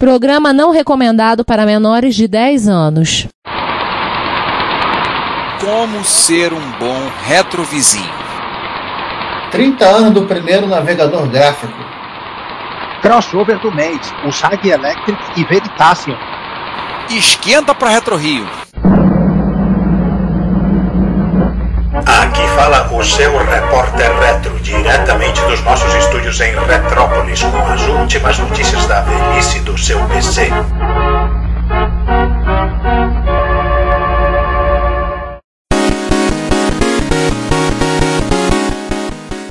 Programa não recomendado para menores de 10 anos. Como ser um bom retrovizinho? 30 anos do primeiro navegador gráfico. Crossover do mês, o Sag Electric e Veritasium. Esquenta para Retro Rio. Aqui fala o seu repórter retro, diretamente dos nossos estúdios em Retrópolis, com as últimas notícias da velhice do seu PC.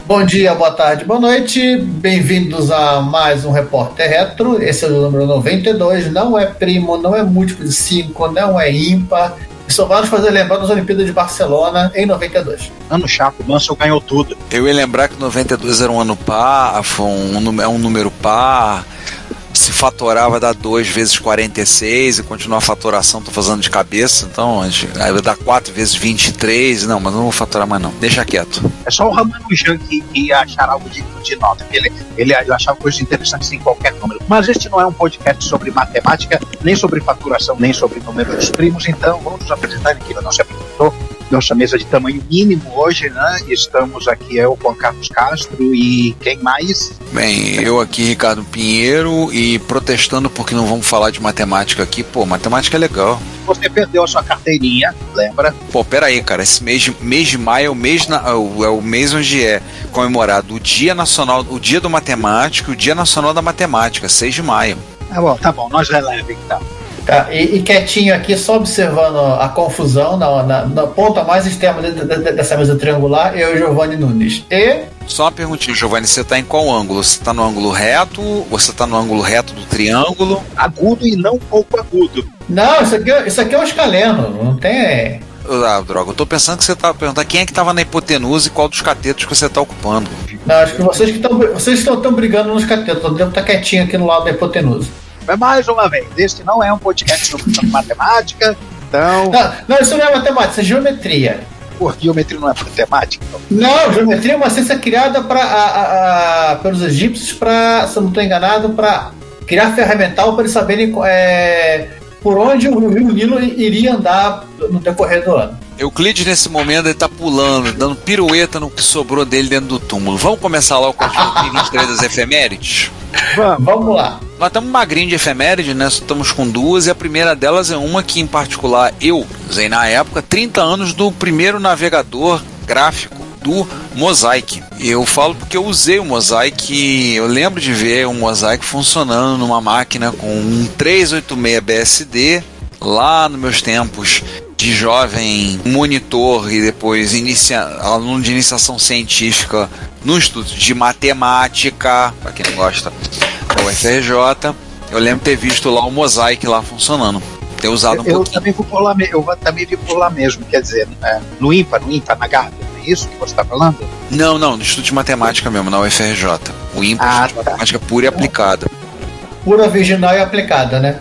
Bom dia, boa tarde, boa noite. Bem-vindos a mais um Repórter Retro. Esse é o número 92. Não é primo, não é múltiplo de 5, não é ímpar. Só vai nos fazer lembrar das Olimpíadas de Barcelona em 92. Ano chato, o Mansell ganhou tudo. Eu ia lembrar que 92 era um ano par, foi um, é um número par se fatorar vai dar 2 vezes 46 e continuar a fatoração, tô fazendo de cabeça, então aí vai dar 4 vezes 23. Não, mas não vou fatorar mais não. Deixa quieto. É só o Ramanujan que ia achar algo de, de nota. Ele, ele achava coisas interessantes em qualquer número. Mas este não é um podcast sobre matemática, nem sobre faturação, nem sobre números primos, então vamos apresentar aqui. Não se apresentou nossa mesa de tamanho mínimo hoje, né? Estamos aqui, eu, Juan Carlos Castro e quem mais? Bem, eu aqui, Ricardo Pinheiro, e protestando porque não vamos falar de matemática aqui. Pô, matemática é legal. Você perdeu a sua carteirinha, lembra? Pô, peraí, cara, esse mês de, mês de maio é o mês, na, é o mês onde é comemorado o Dia Nacional, o Dia do Matemático e o Dia Nacional da Matemática, 6 de maio. Tá bom, tá bom, nós releve então. Tá, e, e, quietinho aqui, só observando a confusão na, na, na ponta mais externa de, de, dessa mesa triangular, eu e Giovanni Nunes. E. Só uma perguntinha, Giovanni, você está em qual ângulo? Você está no ângulo reto? Você está no ângulo reto do triângulo? Agudo e não pouco agudo. Não, isso aqui, isso aqui é o escaleno, não tem. Ah, droga, eu tô pensando que você tá perguntando quem é que tava na hipotenusa e qual dos catetos que você tá ocupando. Não, acho que vocês que estão vocês estão brigando nos catetos, eu devo estar quietinho aqui no lado da hipotenusa. É mais uma vez, este não é um podcast sobre matemática, então. Não, não, isso não é matemática, isso é geometria. Por geometria não é matemática? Então. Não, geometria é uma ciência criada pra, a, a, pelos egípcios para, se eu não estou enganado, para criar ferramental para eles saberem é, por onde o rio Nilo iria andar no decorrer do ano. Euclides, nesse momento, ele tá pulando, dando pirueta no que sobrou dele dentro do túmulo. Vamos começar logo com as 23 das efemérides? Vamos, vamos lá. Nós estamos magrinho de efeméride, né? Estamos com duas, e a primeira delas é uma que, em particular, eu usei na época 30 anos do primeiro navegador gráfico do Mosaic. Eu falo porque eu usei o Mosaic, eu lembro de ver o Mosaic funcionando numa máquina com um 386 BSD lá nos meus tempos de jovem monitor e depois inicia, aluno de iniciação científica no Instituto de Matemática, para quem não gosta, da UFRJ. Eu lembro ter visto lá o Mosaic lá funcionando. Ter usado um eu, pouquinho. Também vou por lá, eu também vi por lá mesmo, quer dizer, é, no IMPA, no IMPA, na Gávea, é isso que você está falando? Não, não, no Instituto de Matemática mesmo, na UFRJ. O IMPA ah, Instituto tá. de Matemática pura e aplicada. Pura, virginal e aplicada, né?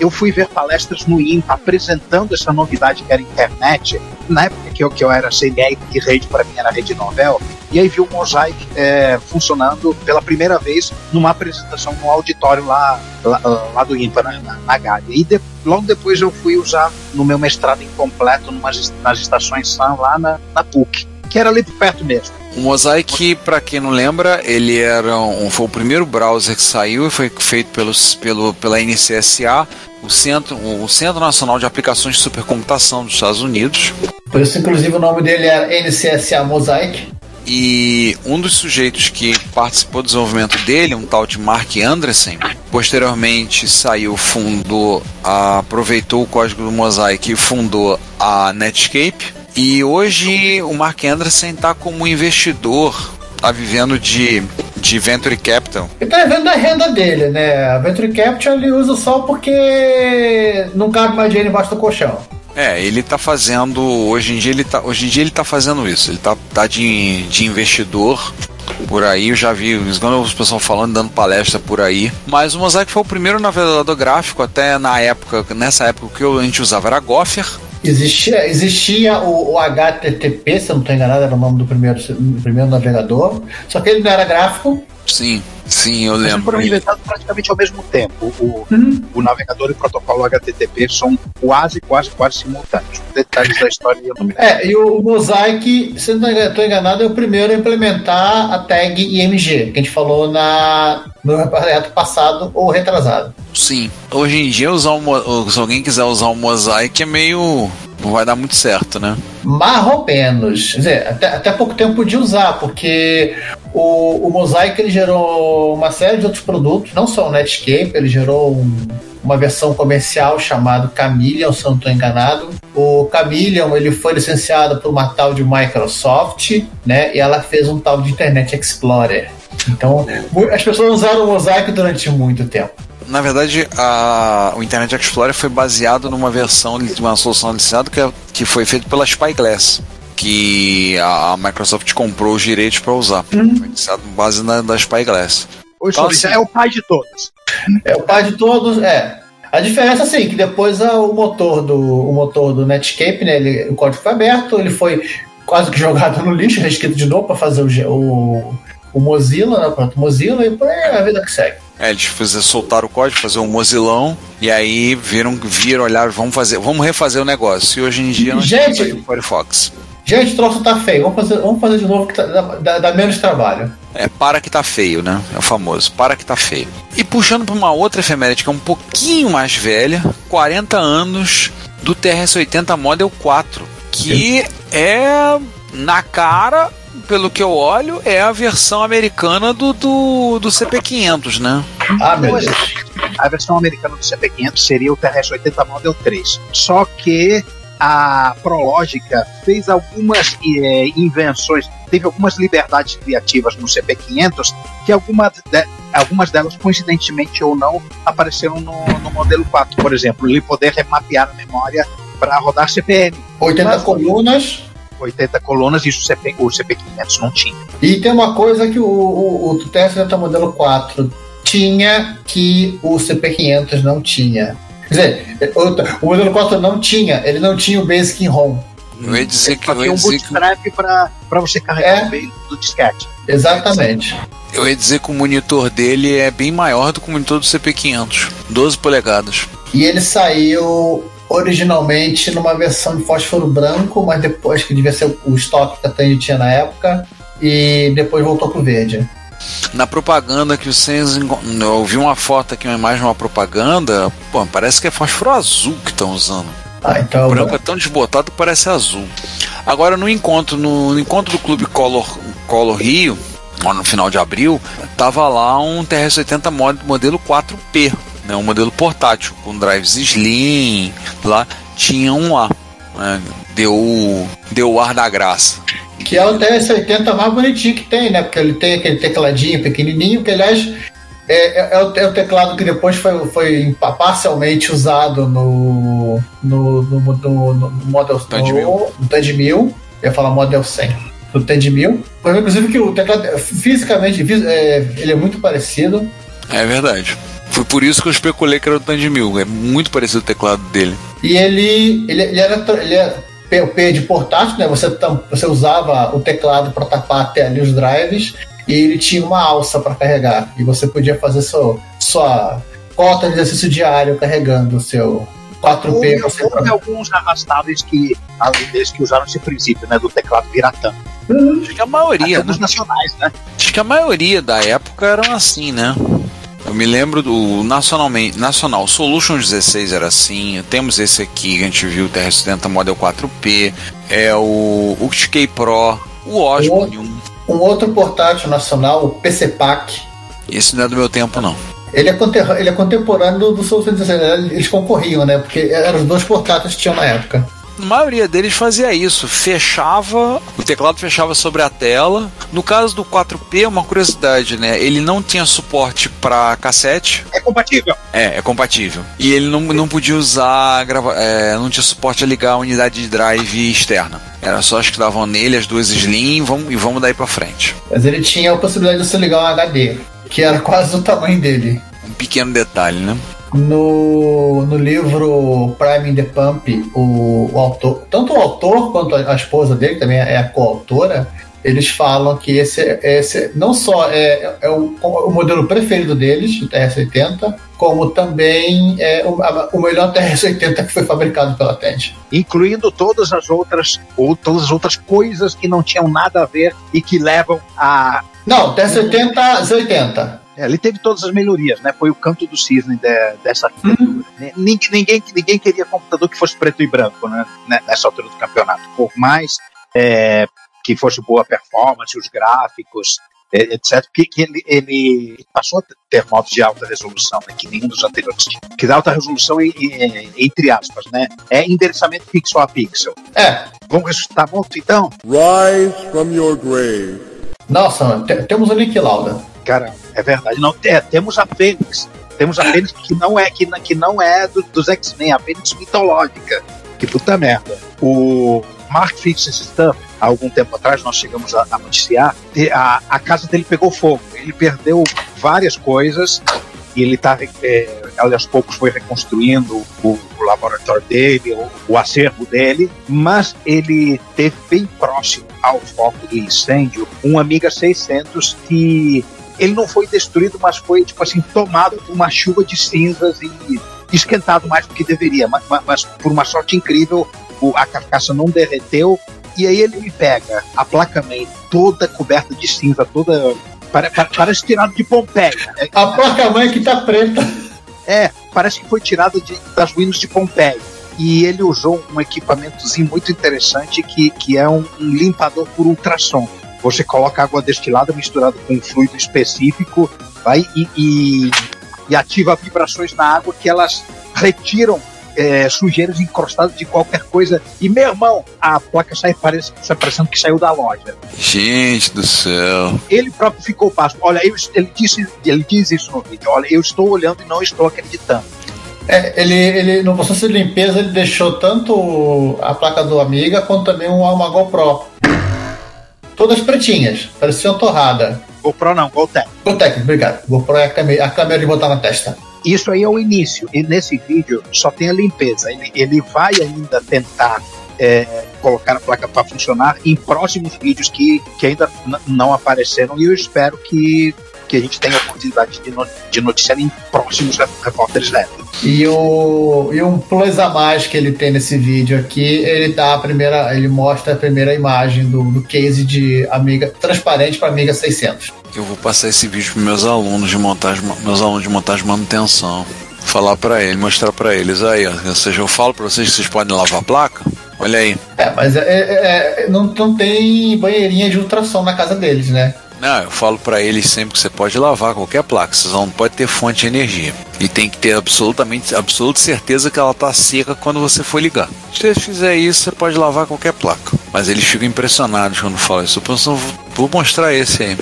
eu fui ver palestras no IMPA apresentando essa novidade que era internet. Na época que eu, que eu era CNE e rede para mim era rede novel, e aí vi o Mosaic é, funcionando pela primeira vez numa apresentação no auditório lá, lá, lá do IMPA, na, na, na Gávea. E de, logo depois eu fui usar no meu mestrado incompleto numas, nas estações SAM lá na, na PUC, que era ali por perto mesmo. O Mosaic, para quem não lembra, ele era um, foi o primeiro browser que saiu e foi feito pelos, pelo, pela NCSA, o Centro, o Centro Nacional de Aplicações de Supercomputação dos Estados Unidos. Por isso, inclusive, o nome dele é NCSA Mosaic. E um dos sujeitos que participou do desenvolvimento dele, um tal de Mark Andressen, posteriormente saiu, fundou, aproveitou o código do Mosaic e fundou a Netscape e hoje o Mark Anderson está como investidor, está vivendo de, de Venture Capital. Ele está vivendo da renda dele, né? A Venture Capital ele usa só porque não cabe mais dinheiro embaixo do colchão. É, ele está fazendo. Hoje em dia ele está hoje em dia ele tá fazendo isso. Ele está tá de, de investidor por aí, eu já vi os pessoal falando, dando palestra por aí. Mas o Mosaic foi o primeiro navegador gráfico, até na época, nessa época que a gente usava era Gopher, Existia, existia o, o, HTTP, se eu não estou enganado, era o nome do primeiro, do primeiro navegador, só que ele não era gráfico. Sim, sim, eu Eles lembro. foram inventados praticamente ao mesmo tempo. O, Uhum. o navegador e o protocolo HTTP são quase, quase, quase simultâneos. Detalhes da história É, e o Mosaic, se eu não estou enganado, é o primeiro a implementar a tag IMG, que a gente falou na, no projeto passado ou retrasado. Sim. Hoje em dia, usar um, se alguém quiser usar um mosaic, é meio. Não vai dar muito certo, né? Mais ou menos. Quer dizer, até, até pouco tempo podia usar, porque o, o Mosaic ele gerou uma série de outros produtos, não só o Netscape, ele gerou um- uma versão comercial chamada Chameleon, se eu não estou enganado. O Chameleon ele foi licenciado por uma tal de Microsoft, né? E ela fez um tal de Internet Explorer. Então, mu- as pessoas usaram o Mosaic durante muito tempo. Na verdade, a- o Internet Explorer foi baseado numa versão de uma solução licenciada que, é- que foi feita pela Spyglass, que a, a Microsoft comprou os direitos para usar. Foi licenciado com base na, da Spyglass. Hoje isso assim. é o pai de todas. É o pai de todos, é. A diferença assim, que depois ah, o motor do o motor do Netscape, né, ele, o código foi aberto, ele foi quase que jogado no lixo, reescrito de novo para fazer o, o, o Mozilla, né, pronto, Mozilla e por aí é a vida que segue. É, eles fizeram, soltaram o código, fazer um mozilão, e aí viram, viram, olharam, vamos fazer, vamos refazer o negócio. E hoje em dia nós Gente! temos o Firefox. Gente, o troço tá feio, vamos fazer, vamos fazer de novo que tá- dá, dá- dá menos trabalho. É, para que tá feio, né? É o famoso, para que tá feio. E puxando para uma outra efeméride que é um pouquinho mais velha, 40 anos do TRS-80 Model 4, que é na cara, pelo que eu olho, é a versão americana do, do, do CP500, né? Ah, meu Deus. A versão americana do CP500 seria o TRS-80 Model 3. Só que a Prológica fez algumas eh, invenções, teve algumas liberdades criativas no CP500 que algumas, de- algumas delas, coincidentemente ou não, apareceram no, no modelo 4. Por exemplo, ele poder remapear a memória para rodar CPM. 80 Mas- colunas. 80 colunas, isso o, CP, o CP500 não tinha. E tem uma coisa que o, o, o TS modelo 4 tinha que o CP500 não tinha. Quer dizer, o, o modelo 4 não tinha, ele não tinha o Basic in ROM. Eu ia dizer que, Só eu tinha ia um dizer que, bootstrap para você carregar É. o veio do disquete. Exatamente. eu ia dizer que o monitor dele é bem maior do que o monitor do CP500, 12 polegadas. E ele saiu originalmente numa versão de fósforo branco, mas depois que devia ser o estoque que a Tandy tinha na época, e depois voltou pro verde. Na propaganda que vocês. enco- Eu vi uma foto aqui, uma imagem de uma propaganda. Pô, parece que é fósforo azul que estão usando. Ah, então. O branco é tão desbotado que parece azul. Agora no encontro, no, no encontro do Clube Color, Color Rio, lá no final de abril, tava lá um TRS-80 mod- modelo 4P, né, um modelo portátil, com drives slim, lá tinha um lá. né, deu, deu o ar da graça. Que é o TS-80 mais bonitinho que tem, né? Porque ele tem aquele tecladinho pequenininho, que aliás é, é- é o, é o teclado que depois foi, foi parcialmente usado no, no, no, no, no Model Tandy no. Eu ia falar Model 100. No. Foi, inclusive que o teclado, fisicamente, é, ele é muito parecido. É verdade. Foi por isso que eu especulei que era o Tandy Mil. É muito parecido o teclado dele. E ele, ele, ele era ele é P, P de portátil, né? Você, você usava o teclado para tapar até ali os drives e ele tinha uma alça para carregar. E você podia fazer sua, sua cota de exercício diário carregando o seu 4P. Houve, alguns arrastáveis que, além deles, que usaram esse princípio, né, do teclado piratão. Acho que a maioria, Até né? dos nacionais, né? Acho que a maioria da época eram assim, né? Eu me lembro do nacionalmente, Nacional Solution 16 era assim. Temos esse aqui que a gente viu, o TR-70 Model 4P, é o o XK Pro, o Osborne 1. Um outro portátil nacional, o PC Pack. Esse não é do meu tempo, não. Ele é, ele é contemporâneo do, do Solution 16. né? Eles concorriam, né? Porque eram os dois portáteis que tinham na época. A maioria deles fazia isso, fechava, o teclado fechava sobre a tela. No caso do 4P, uma curiosidade, né? Ele não tinha suporte para cassete, É compatível. É, é compatível. E ele não, não podia usar, grava, é, não tinha suporte a ligar a unidade de drive externa. Era só as que davam nele, as duas Slim, e vamos, e vamos daí pra frente. Mas ele tinha a possibilidade de você ligar um HD, que era quase do tamanho dele. Um pequeno detalhe, né? No, no livro Prime in the Pump, o, o autor, tanto o autor quanto a, a esposa dele, que também é a coautora, eles falam que esse, esse não só é, é o, o modelo preferido deles, o TRS-80, como também é o, o melhor TRS-80 que foi fabricado pela Tente. Incluindo todas as outras ou todas as outras coisas que não tinham nada a ver e que levam a não, TRS-80, Z80. É, ele teve todas as melhorias, né? Foi o canto do cisne de, dessa arquitetura. Uhum. Ninguém, ninguém, ninguém queria computador que fosse preto e branco, né? Nessa altura do campeonato. Por mais é, que fosse boa performance, os gráficos, é, etc. Que, que ele, ele, passou a ter modos de alta resolução, né, que nenhum dos anteriores tinha. Que dá alta resolução em, em, entre aspas, né? É endereçamento pixel a pixel. É. Vamos ressuscitar muito então? Rise from your grave. Nossa, temos o Nick Lauda. Cara, é verdade. Não, é, temos a Fênix. Temos a Fênix que não é, que, que não é do, dos X-Men, a Fênix mitológica. Que puta merda. O Mark Fixes Stuff, há algum tempo atrás, nós chegamos a, a noticiar, a, a casa dele pegou fogo. Ele perdeu várias coisas e ele está, é, aos poucos, foi reconstruindo o, o laboratório dele, o, o, acervo dele, mas ele teve bem próximo ao foco do incêndio um Amiga 600 que ele não foi destruído, mas foi, tipo assim, tomado por uma chuva de cinzas e esquentado mais do que deveria. Mas, mas por uma sorte incrível, a carcaça não derreteu. E aí ele me pega a placa-mãe toda coberta de cinza, toda. Parece tirado de Pompeia. A placa-mãe que tá preta. É, parece que foi tirada de, das ruínas de Pompeia. E ele usou um equipamentozinho muito interessante que, que é um, um limpador por ultrassom você coloca água destilada misturada com um fluido específico vai, e, e, e ativa vibrações na água que elas retiram é, sujeiras encrostadas de qualquer coisa. E, meu irmão, a placa sai parece, parecendo que saiu da loja. Gente do céu. Ele próprio ficou pasmo. Olha, eu, ele, disse, ele diz isso no vídeo. Olha, eu estou olhando e não estou acreditando. É, ele, ele, no processo de limpeza, ele deixou tanto a placa do Amiga quanto também uma GoPro todas pretinhas, pareciam torrada. GoPro não, GoTech. GoTech, obrigado. GoPro é a câmera, a câmera de botar na testa. Isso aí é o início. E nesse vídeo só tem a limpeza. Ele, ele vai ainda tentar é, colocar a placa para funcionar em próximos vídeos que, que ainda não apareceram e eu espero que que a gente tenha a oportunidade de, no, de noticiar em próximos repórteres retro. E, o, e um plus a mais que ele tem nesse vídeo aqui, ele dá a primeira, ele mostra a primeira imagem do, do case de Amiga transparente para Amiga 600. Eu vou passar esse vídeo para meus alunos de montagem, meus alunos de montagem e manutenção. Falar para eles, mostrar para eles aí, ó. Ou seja, eu falo para vocês que vocês podem lavar a placa. Olha aí. É, mas é, é, é, não, não tem banheirinha de ultrassom na casa deles, né? Não, eu falo para eles sempre que você pode lavar qualquer placa, você não pode ter fonte de energia. E tem que ter absolutamente absoluta certeza que ela tá seca quando você for ligar. Se você fizer isso, você pode lavar qualquer placa. Mas eles ficam impressionados quando falam isso. Eu vou mostrar esse aí.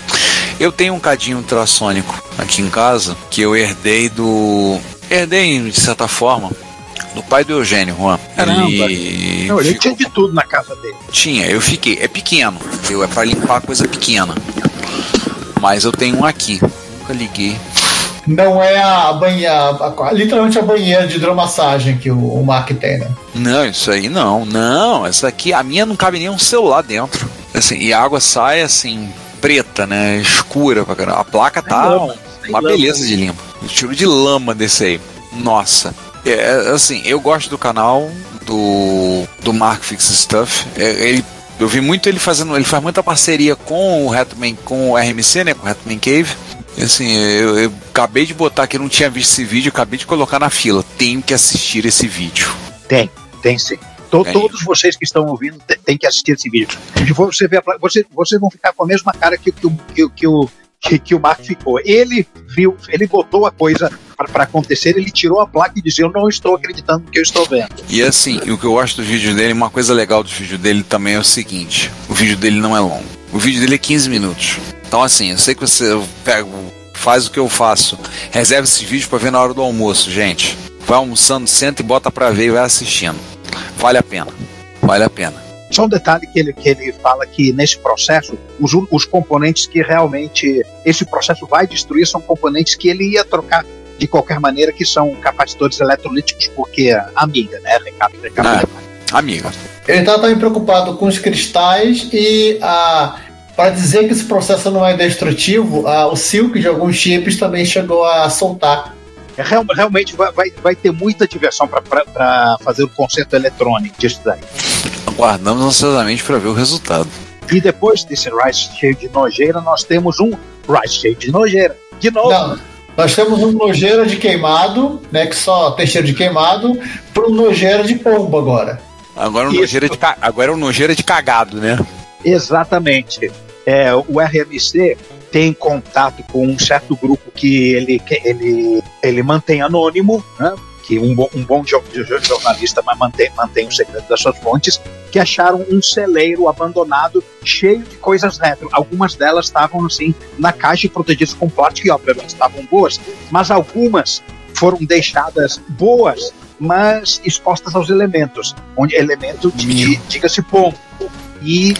Eu tenho um cadinho ultrassônico aqui em casa que eu herdei do. Herdei de certa forma do pai do Eugênio, Juan. Caramba. Ele, Não, ele ficou... tinha de tudo na casa dele. Tinha, eu fiquei. É pequeno, eu é para limpar coisa pequena. Mas eu tenho um aqui. Nunca liguei. Não é a banheira, a, literalmente a banheira de hidromassagem que o, o Mark tem, né? Não, isso aí não. Não, essa aqui, a minha não cabe nem um celular dentro. Assim, e a água sai assim, preta, né? Escura pra caramba. A placa tá lama, uma beleza lama. de limpa. O tiro de lama desse aí. Nossa. É, assim, eu gosto do canal do, do Mark Fix Stuff. É, ele eu vi muito ele fazendo, ele faz muita parceria com o Hatman, com o RMC, né, com o Hatman Cave. E assim, eu, eu, acabei de botar aqui, não tinha visto esse vídeo, acabei de colocar na fila. Tenho que assistir esse vídeo. Tem, tem sim. To, todos vocês que estão ouvindo têm que assistir esse vídeo. Você vê, você, vocês vão ficar com a mesma cara que, que, que, que o que, que o Mark ficou. Ele viu, ele botou a coisa para acontecer, ele tirou a placa e disse: Eu não estou acreditando no que eu estou vendo. E assim, o que eu gosto do vídeo dele, uma coisa legal do vídeo dele também é o seguinte: o vídeo dele não é longo. O vídeo dele é 15 minutos. Então, assim, eu sei que você pega, faz o que eu faço. Reserva esse vídeo para ver na hora do almoço, gente. Vai almoçando, senta e bota para ver e vai assistindo. Vale a pena. Vale a pena. Só um detalhe que ele, que ele fala que nesse processo, os, os componentes que realmente esse processo vai destruir são componentes que ele ia trocar de qualquer maneira, que são capacitores eletrolíticos, porque amiga, né? Recap, recap, ah, amiga. Ele estava também preocupado com os cristais e a para dizer que esse processo não é destrutivo, ah, o Silk de alguns chips também chegou a soltar. É, real- realmente vai, vai, vai ter muita diversão para fazer o concerto eletrônico disso daí. Aguardamos ansiosamente para ver o resultado. E depois desse Rise cheio de nojeira, nós temos um Rise cheio de nojeira. De novo. Não, nós temos um nojeira de queimado, né, que só tem cheiro de queimado, para um nojeira de pombo agora. Agora o Isso. nojeira de, ca- agora é o nojeira de cagado, né? Exatamente. É, o RMC tem contato com um certo grupo que ele, que ele, ele mantém anônimo, né? Que um, bom- um bom jo- jo- jornalista mantém, mantém o segredo das suas fontes, que acharam um celeiro abandonado cheio de coisas retro. Algumas delas estavam assim na caixa protegidas com plástico e obviamente estavam boas, mas algumas foram deixadas boas, mas expostas aos elementos, onde elemento de, de diga-se pombo. E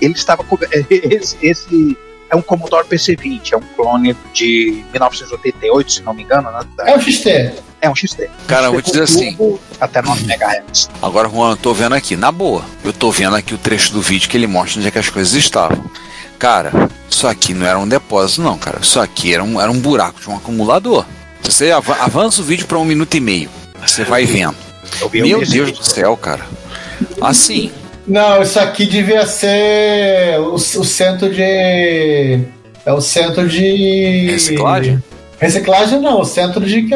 ele estava esse, esse é um Commodore PC-20, é um clone de 1988, se não me engano, né? É o XT. É um XT. Cara, eu vou XT te dizer assim. Até 9 MHz. Agora, Juan, eu tô vendo aqui, na boa, eu tô vendo aqui o trecho do vídeo que ele mostra onde é que as coisas estavam. Cara, isso aqui não era um depósito, não, cara. Isso aqui era um, era um buraco de um acumulador. Você ava- avança o vídeo para um minuto e meio, você vai vendo. Meu um Deus do céu, cara. Assim, Não, isso aqui devia ser o, o centro de. É o centro de. Reciclagem? Reciclagem não, o centro de.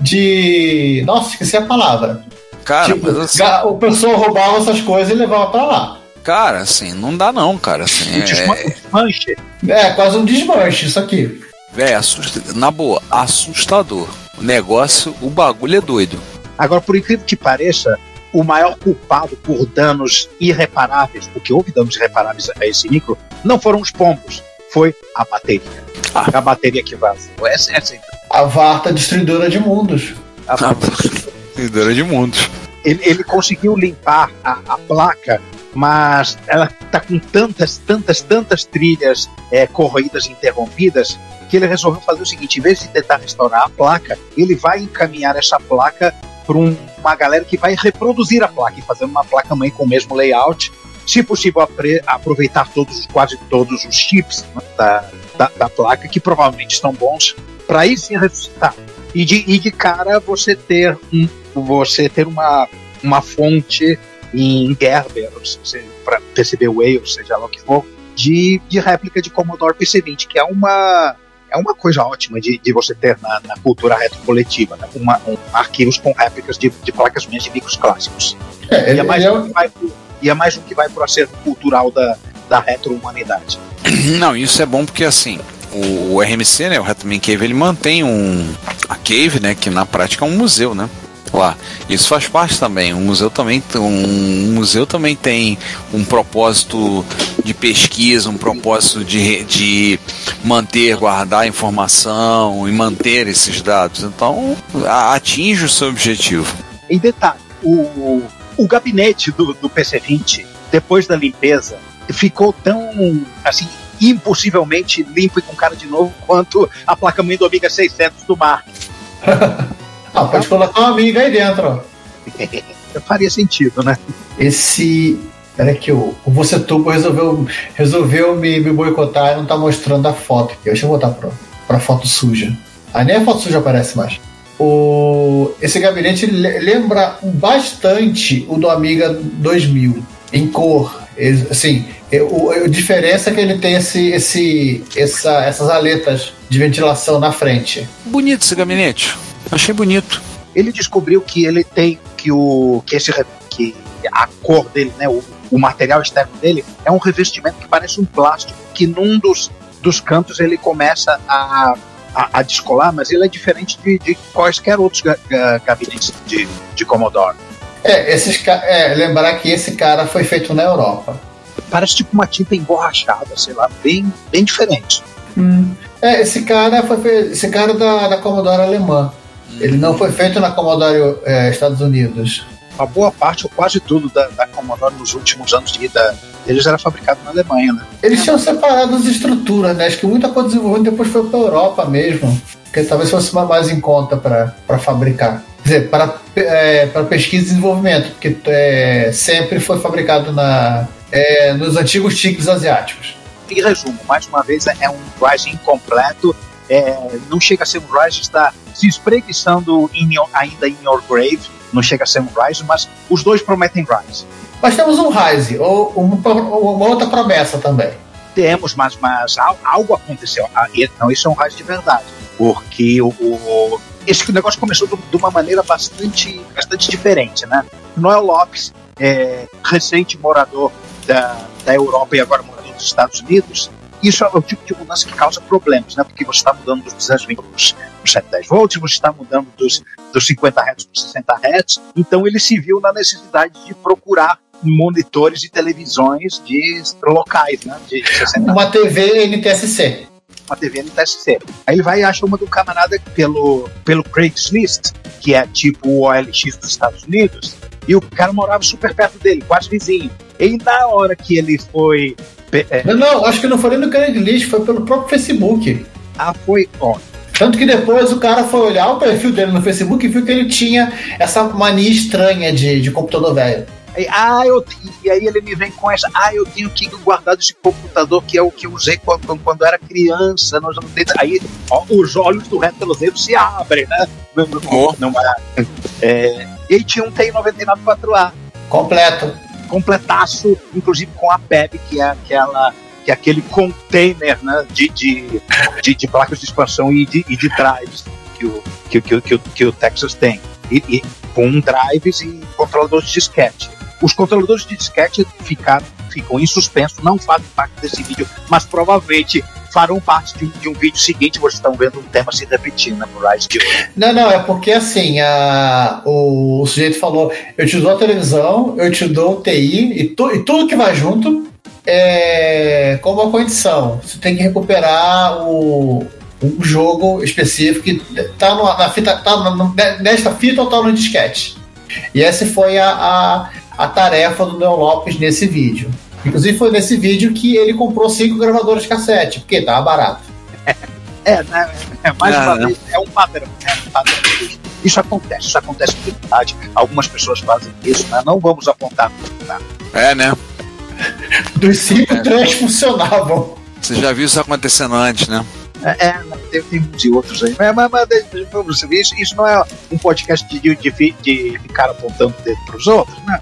de nossa, esqueci a palavra. cara, tipo, mas assim, o pessoal roubava essas coisas e levava pra lá. cara, assim, não dá não, cara. Assim, desman- é, desmanche. É, quase um desmanche isso aqui. é assusta- na boa, assustador. O negócio, o bagulho é doido. Agora, por incrível que pareça, o maior culpado por danos irreparáveis, porque houve danos irreparáveis a esse micro, não foram os pombos, foi a bateria. Ah. A bateria que vazou. Essa, essa A Varta destruidora de mundos. a, Traidora de mundos. ele, ele conseguiu limpar a, a placa, mas ela está com tantas, tantas, tantas trilhas é, corroídas e interrompidas que ele resolveu fazer o seguinte: em vez de tentar restaurar a placa, ele vai encaminhar essa placa para uma galera que vai reproduzir a placa e fazer uma placa mãe com o mesmo layout. Se possível, apre- aproveitar todos, quase todos os chips né, da, da, da placa, que provavelmente estão bons, para aí sim ressuscitar. E de, e de cara você ter um, você ter uma, uma fonte em Gerber, para PCB Whale, seja lá o que for, de, de réplica de Commodore PC-20, que é uma é uma coisa ótima de, de você ter na, na cultura retrocoletiva, né? Uma, um, arquivos com réplicas de, de placas mães de micros clássicos. É, E é mais é um que vai pro, e é mais um que vai pro acervo cultural da, da retro-humanidade. Não, isso é bom porque assim, o, o RMC, né, o Retroman Cave, ele mantém um a cave, né, que na prática é um museu, né? Lá. Isso faz parte também. Um museu também, tem- um museu também tem um propósito de pesquisa, um propósito de, de manter, guardar informação e manter esses dados. Então, a- atinge o seu objetivo. Em detalhe, o, o gabinete do, do PC-20, depois da limpeza, ficou tão, assim, impossivelmente limpo e com cara de novo quanto a placa-mãe do Amiga 600 do Mark. Ah, pode colocar uma amiga aí dentro, ó. Faria sentido, né? Esse. Peraí que o, o Você Tubo resolveu, resolveu me, me boicotar e não tá mostrando a foto aqui. Deixa eu voltar pra, pra foto suja. Ah, nem a foto suja aparece mais. O, esse gabinete le- lembra bastante o do Amiga 2000, em cor. Assim, o, a diferença é que ele tem esse, esse, essa, essas aletas de ventilação na frente. Bonito esse gabinete. Achei bonito. Ele descobriu que ele tem que o que esse que a cor dele, né, o, o material externo dele é um revestimento que parece um plástico que num dos, dos cantos ele começa a, a, a descolar, mas ele é diferente de, de quaisquer outros ga- ga- gabinetes de, de Commodore. É, esses, é, lembrar que esse cara foi feito na Europa. Parece tipo uma tinta emborrachada, sei lá, bem, bem diferente. É, esse cara foi fe- esse cara da, da Commodore alemã. Ele não foi feito na Commodore é, Estados Unidos. Uma boa parte ou quase tudo da, da Commodore nos últimos anos de vida deles era fabricado na Alemanha, né? Eles tinham separado as estruturas, né? Acho que muita coisa desenvolvida depois foi para Europa mesmo. Porque talvez fosse uma mais em conta para fabricar. Dizer, para, é, para pesquisa e desenvolvimento, porque é, sempre foi fabricado na, é, nos antigos tigres asiáticos. em resumo, mais uma vez, é um Rise incompleto. É, não chega a ser um Rise, está se espreguiçando in your, ainda em Your Grave. Não chega a ser um Rise, mas os dois prometem Rise. Mas temos um Rise, ou uma, uma outra promessa também. Temos, mas, mas algo aconteceu. Ah, não, isso é um Rise de verdade. Porque o, o esse negócio começou de uma maneira bastante, bastante diferente, né? Noel Lopes, é, recente morador da, da Europa e agora morador dos Estados Unidos, isso é o tipo de mudança que causa problemas, né? Porque você está mudando dos 220 para os 110 volts, você está mudando dos, dos 50 Hz para 60 Hz, então ele se viu na necessidade de procurar monitores e televisões de locais, né? De 60 Uma TV NTSC uma TV NTSC. Aí ele vai e acha uma do camarada pelo, pelo Craigslist, que é tipo o OLX dos Estados Unidos, e o cara morava super perto dele, quase vizinho. E na hora que ele foi. É, não, não, acho que não foi nem no Craigslist, foi pelo próprio Facebook. Ah, foi. Ó, tanto que depois o cara foi olhar o perfil dele no Facebook e viu que ele tinha essa mania estranha de, de computador velho. Aí, ah, eu, e aí ele me vem com essa, ah, eu tenho que guardar esse computador que é o que eu usei quando, quando era criança. Nós aí ó, os olhos do retrozeiro se abrem, né? Não, oh. não, é, é, e aí tinha um TI 99 4A. Completo. Completaço, inclusive com a PEB, que é aquela que é aquele container né, de, de, de, de placas de expansão e de, e de drives que o, que, que, que, que o Texas tem. E, e, com drives e controladores de disquete. Os controladores de disquete ficaram, ficam em suspenso, não fazem parte desse vídeo, mas provavelmente farão parte de um, de um vídeo seguinte. Vocês estão vendo um tema se repetindo né, no Rise de hoje. Não, não, é porque assim, a, o, o sujeito falou: eu te dou a televisão, eu te dou o TI e, tu, e tudo que vai junto é como a condição. Você tem que recuperar o, um jogo específico que tá na fita, tá no, nesta fita ou tá no disquete. E essa foi a, a a tarefa do Neo Lopes nesse vídeo. Inclusive foi nesse vídeo que ele comprou cinco gravadores de cassete, porque tava barato. É, né? É, mais uma vez, é um padrão, é um padrão. Isso acontece, isso acontece com verdade. Algumas pessoas fazem isso, né? Não vamos apontar. Tá? É, né? Dos cinco, é. três funcionavam. Você já viu isso acontecendo antes, né? É, é tem, uns e outros aí. Mas, mas, mas isso, isso não é um podcast de, de, de, de ficar apontando o dedo para os outros. Né?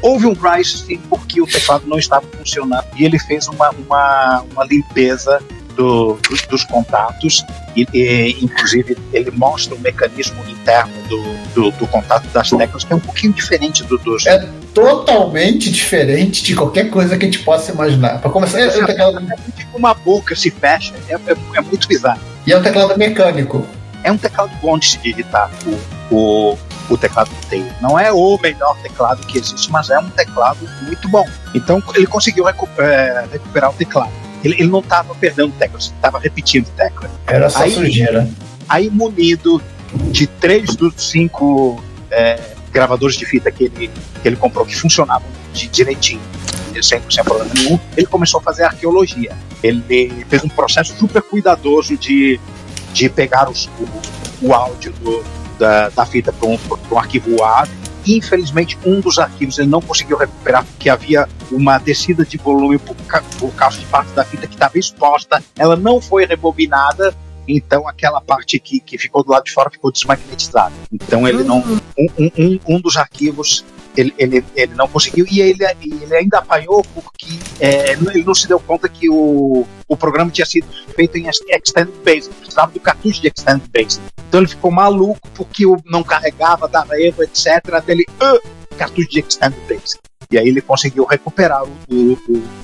Houve um crisis porque o teclado não estava funcionando e ele fez uma, uma, uma limpeza do, dos, dos, contatos e, e, inclusive ele mostra o mecanismo interno do, do, do, contato das teclas que é um pouquinho diferente do dos é totalmente diferente de qualquer coisa que a gente possa imaginar para começar é, é, teclado... é tipo uma boca se fecha é, é, é, muito bizarro e é um teclado mecânico é um teclado bom de se digitar o, o, o teclado que tem. Não é o melhor teclado que existe, mas é um teclado muito bom. Então ele conseguiu recu é, recuperar o teclado. Ele, ele não estava perdendo teclas, estava repetindo tecla. Era só aí, sujeira. Aí, munido de três dos cinco é, gravadores de fita que ele, que ele comprou, que funcionavam de, direitinho, sem, sem problema nenhum, ele começou a fazer arqueologia. Ele fez um processo super cuidadoso de, de pegar os, o, o áudio do, da, da fita para um, um arquivo WAV Infelizmente, um dos arquivos ele não conseguiu recuperar porque havia uma descida de volume por, por causa de parte da fita que estava exposta. Ela não foi rebobinada, então aquela parte que, que ficou do lado de fora ficou desmagnetizada. Então ele não. Um, um, um dos arquivos ele, ele, ele não conseguiu e ele, ele ainda apanhou porque é, ele não se deu conta que o, o programa tinha sido feito em Extended Basic, precisava do cartucho de Extended Basic. Então ele ficou maluco porque o não carregava, dava erro, etc. Até ele, uh, cartucho de Extended Basic. E aí ele conseguiu recuperar o, o,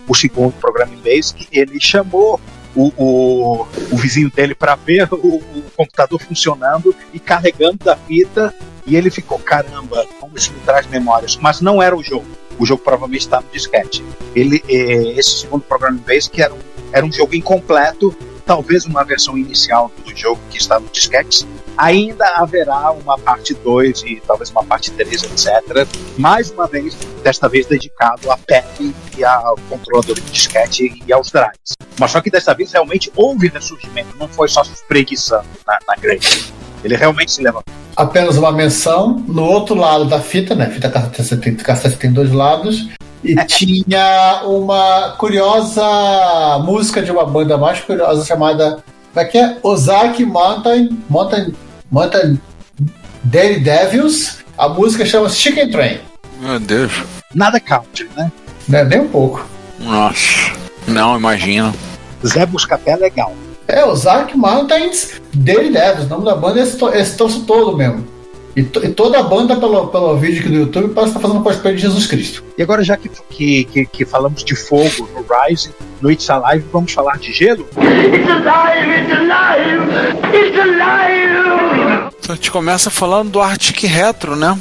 o segundo programa em Basic. Ele chamou o, o, o vizinho dele para ver o, o, computador funcionando e carregando da fita. E ele ficou, caramba, como isso me traz memórias. Mas não era o jogo. O jogo provavelmente está no disquete. Ele, eh, esse segundo programa Basic era um, era um jogo incompleto, talvez uma versão inicial do jogo que está no disquete, Ainda haverá uma parte 2 e talvez uma parte 3, etc. Mais uma vez, desta vez dedicado a PEP e ao controlador de disquete e aos drives. Mas só que desta vez realmente houve ressurgimento, não foi só espreguiçando na, na grade. Ele realmente se levantou. Apenas uma menção, no outro lado da fita, né? Fita cassete, cassete tem dois lados. E tinha uma curiosa música de uma banda mais curiosa chamada. Como é que é? Ozark Mountain. Mountain. Mountain. Daily Devils. A música chama Chicken Train. Meu Deus. Nada country, né? É nem um pouco. Nossa. Não, imagina. Zé Buscapé é legal. É, Ozark Mountains Daily Devils. O nome da banda é esse, to- esse troço todo mesmo. E, to- e toda a banda, pelo, pelo vídeo aqui do YouTube, parece estar fazendo cosplay de Jesus Cristo. E agora, já que, que, que, que falamos de fogo no Rise, no It's Alive, vamos falar de gelo? Então a gente começa falando do Arctic Retro, né?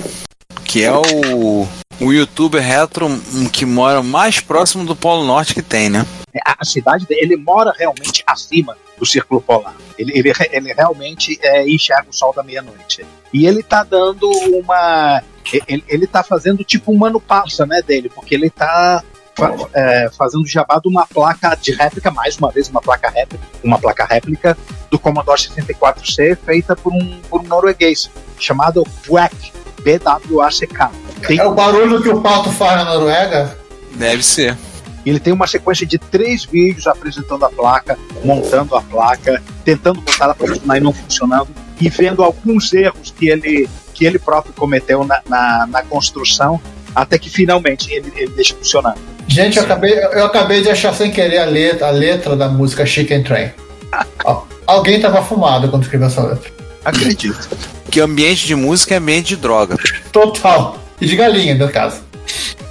Que é o, o youtuber retro hum, que mora mais próximo do Polo Norte que tem, né? A, a cidade dele, ele mora realmente acima do Círculo Polar. Ele, ele, ele realmente é, enxerga o sol da meia-noite. E ele tá dando uma. Ele, ele tá fazendo tipo um mano passa, né, dele, porque ele tá fa- é, fazendo jabá de uma placa de réplica, mais uma vez, uma placa réplica, uma placa réplica do Commodore 64C feita por um, por um norueguês, chamado BWAC, B-W-A-C-K. Tem, É o barulho que o pato faz na Noruega. Deve ser. Ele tem uma sequência de três vídeos apresentando a placa, montando a placa, tentando botar ela para funcionar e não funcionando, e vendo alguns erros que ele, que ele próprio cometeu na, na, na construção, até que finalmente ele, ele deixa funcionando. Gente, eu acabei, eu acabei de achar sem querer a letra, a letra da música Chicken Train. Al- Alguém tava fumado quando escreveu essa letra. Acredito. Que ambiente de música é ambiente de droga. Total. E de galinha, no caso.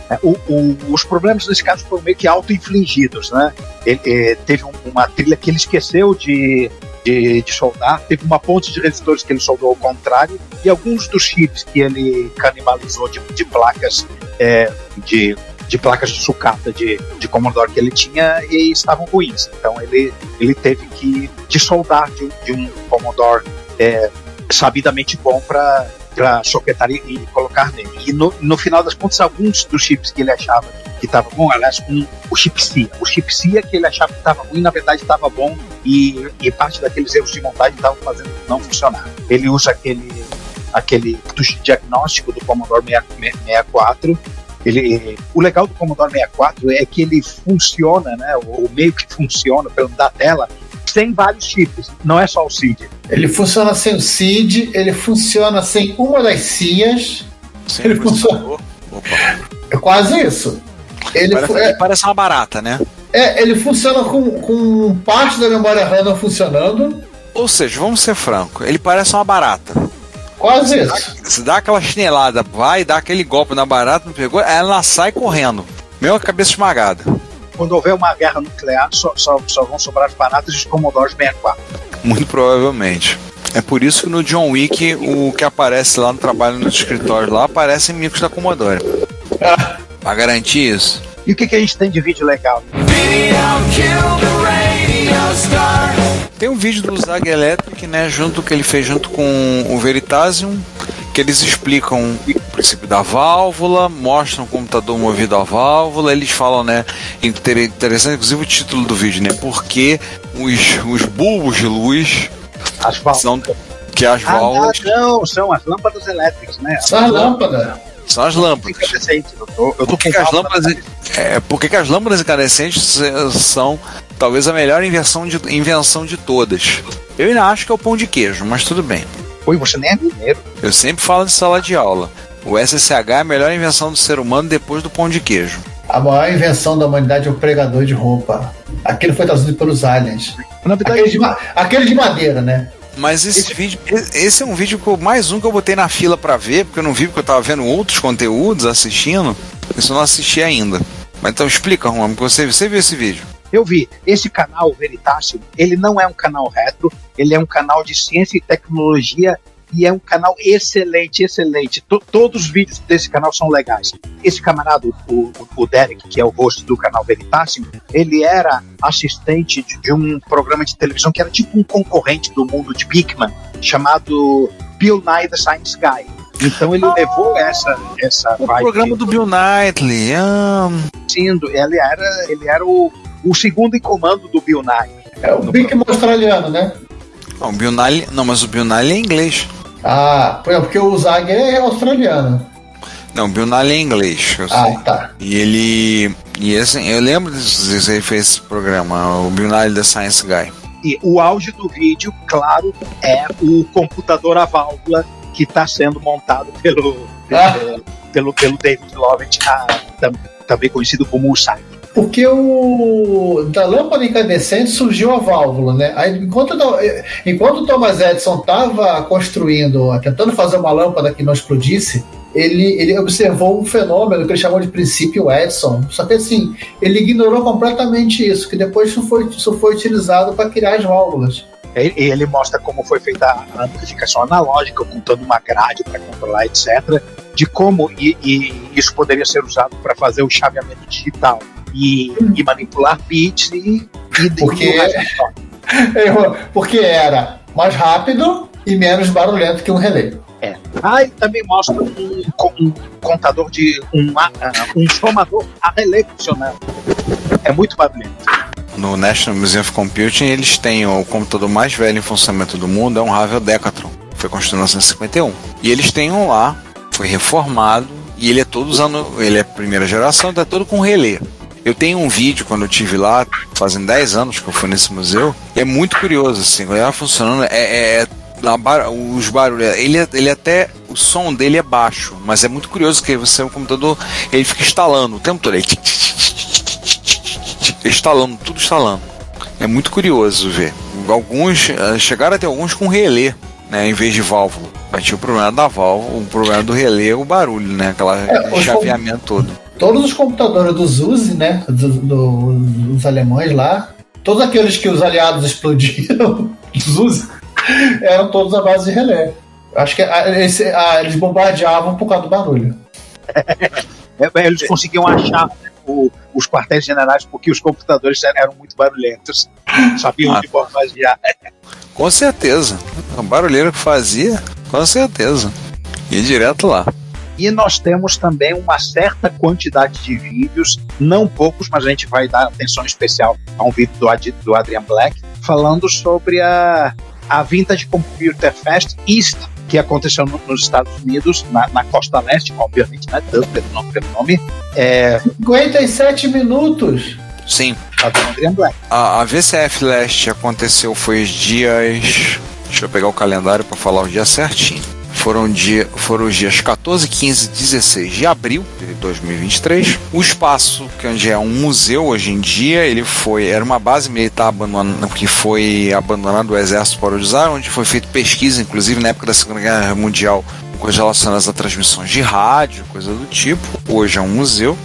É, o- o- os problemas nesse caso foram meio que auto-infligidos, né? Ele, eh, teve um- uma trilha que ele esqueceu de, de, de soldar, teve uma ponte de resistores que ele soldou ao contrário, e alguns dos chips que ele canibalizou de, de placas eh, de, de placas de sucata de, de Commodore que ele tinha e estavam ruins. Então ele, ele teve que desoldar de, de um Commodore eh, sabidamente bom para para soquetar e, e colocar nele. E no, no final das contas, alguns dos chips que ele achava que estava bom, aliás, um, o chip CIA. O chip CIA que ele achava que estava ruim, na verdade estava bom e, e parte daqueles erros de montagem estavam fazendo não funcionar. Ele usa aquele aquele diagnóstico do Commodore 64. Ele, o legal do Commodore 64 é que ele funciona, né, o, o meio que funciona pelo da tela, sem vários chips. Não é só o CID. Ele funciona sem o CID, ele funciona sem uma das cias. Sem Ele funciona. É quase isso. Ele, Parece, fu- é, parece uma barata, né? é, ele funciona com, com parte da memória RAM não funcionando. Ou seja, vamos ser franco, ele parece uma barata. Quase isso. Se dá aquela chinelada, vai, dá aquele golpe na barata, não pegou, ela sai correndo. Mesmo a cabeça esmagada. Quando houver uma guerra nuclear, só, só, só vão sobrar as baratas de Commodore 64. Muito provavelmente. É por isso que no John Wick, o que aparece lá no trabalho nos escritórios lá, aparecem micros da Commodore. Pra garantir isso. E o que, que a gente tem de vídeo legal? Tem um vídeo do Zag Electric, né, junto que ele fez junto com o Veritasium, que eles explicam o princípio da válvula, mostram o computador movido à válvula, eles falam, né, inter- interessante, inclusive o título do vídeo, né, porque os, os bulbos de luz As válvulas. são que as Ah, válvulas não, são as lâmpadas elétricas, né? Só a lâmpada. são as lâmpadas. Incandescente. Eu tô, eu tô Por que, que as lâmpadas é, por que que as lâmpadas incandescentes são talvez a melhor invenção de, invenção de todas? Eu ainda acho que é o pão de queijo, mas tudo bem. Oi, você nem é mineiro. Eu sempre falo de sala de aula. O SSH é a melhor invenção do ser humano depois do pão de queijo. A maior invenção da humanidade é o pregador de roupa. Aquele foi trazido pelos aliens. Na verdade, Aquele de, ma- aquele de madeira, né? Mas esse vídeo, esse é um vídeo que eu, mais um que eu botei na fila pra ver, porque eu não vi porque eu tava vendo outros conteúdos assistindo. Isso eu não assisti ainda. Mas então explica, Juan, porque você, você viu esse vídeo. Eu vi. Esse canal, Veritasium, ele não é um canal retro, ele é um canal de ciência e tecnologia e é um canal excelente, excelente. To- todos os vídeos desse canal são legais. Esse camarada, o, o- Derek, que é o host do canal Veritasium, ele era assistente de, de um programa de televisão que era tipo um concorrente do mundo de Bigman, chamado Bill Nye the Science Guy. Então ele levou essa essa O programa do Bill Knightley. ah, sendo, ele era ele era o, o segundo em comando do Bill Nye. É o Bigman australiano, né? não, o Bill Knightley, não, mas o Bill Knightley é inglês. Ah, foi porque o Zag é australiano. Não, Bill Nye é inglês. Eu Ah, sei. tá. E ele. E assim, eu lembro disso, ele fez esse programa, o Bill Nye The Science Guy. E o auge do vídeo, claro, é o computador a válvula que está sendo montado pelo, Ah. pelo, pelo, pelo David Lovett, ah, tam- também conhecido como o Sai. Porque o da lâmpada incandescente surgiu a válvula, né? Aí, enquanto, enquanto o Thomas Edison estava construindo, tentando fazer uma lâmpada que não explodisse, ele, ele observou um fenômeno que ele chamou de princípio Edison. Só que assim, ele ignorou completamente isso, que depois isso foi, isso foi utilizado para criar as válvulas. Ele, ele mostra como foi feita a amplificação analógica, montando uma grade para controlar, etc. De como e, e isso poderia ser usado para fazer o chaveamento digital e, e manipular bits e, e, Porque- e Porque era mais rápido e menos barulhento que um relé. É. Ah, ele também mostra um, um contador de. Um, a- ah, um somador a relé funcionando. É muito barulhento. No National Museum of Computing, eles têm o computador mais velho em funcionamento do mundo, é um Ravel Decathlon. Foi construído em 1951. E eles têm um lá, foi reformado, e ele é todo usando. Ele é primeira geração, tá todo com relé. Eu tenho um vídeo quando eu tive lá, fazem 10 anos que eu fui nesse museu, e é muito curioso, assim, quando ele tá funcionando, é, é- é- bar- os barulhos, ele, é- ele até, o som dele é baixo, mas é muito curioso que você, o computador, ele fica instalando o tempo todo, ele instalando, tudo instalando. É muito curioso ver. Alguns, eh, chegaram a ter alguns com relé, né, em vez de válvula. Mas tinha o problema da válvula, o problema do relé é o barulho, né, aquela É, chaveamento todo. Todos os computadores dos USI, né? do- do- dos alemães lá, todos aqueles que os aliados explodiram, os USI, eram todos à base de relé. Acho que ah, esse- ah, eles bombardeavam por causa do barulho. É, eles conseguiam achar né, o- os quartéis generais porque os computadores eram muito barulhentos. Sabiam Ah. de bombardear. Com certeza. A barulheira que fazia, com certeza. Ia direto lá. E nós temos também uma certa quantidade de vídeos, não poucos, mas a gente vai dar atenção especial a um vídeo do, Ad- do Adrian Black, falando sobre a, a Vintage Computer Fest East, que aconteceu no- nos Estados Unidos, na, na costa leste, obviamente, né, tanto pelo nome, pelo nome é, 57 minutos! Sim. tá. A, a VCF Leste aconteceu foi os dias. Deixa eu pegar o calendário para falar os dias certinho. Foram, dia, foram os dias 14, 15 e 16 de abril de 2023. O espaço, que onde é um museu hoje em dia, ele foi. Era uma base militar abandonada, que foi abandonada do Exército para usar, onde foi feita pesquisa, inclusive na época da Segunda Guerra Mundial, coisas relacionadas a transmissões de rádio, coisa do tipo. Hoje é um museu.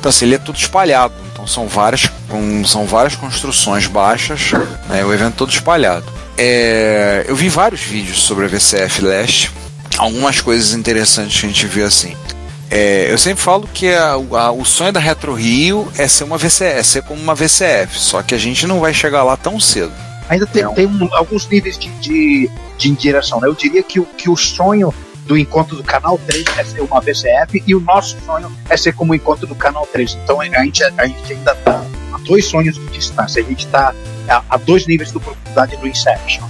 Então, assim, ele é todo espalhado. Então, são várias, são várias construções baixas, né, o evento todo espalhado. É, eu vi vários vídeos sobre a VCF Leste, algumas coisas interessantes que a gente viu assim. É, eu sempre falo que a- a- o sonho da Retro Rio é ser uma VCF, é ser como uma VCF, só que a gente não vai chegar lá tão cedo. Ainda tem, tem um- alguns níveis de, de, de direção. Né? Eu diria que, o- que o sonho do encontro do Canal 3 é ser uma VCF e o nosso sonho é ser como o encontro do Canal 3. Então a gente, a gente ainda está a dois sonhos de distância. A gente está a, a dois níveis de profundidade do Inception.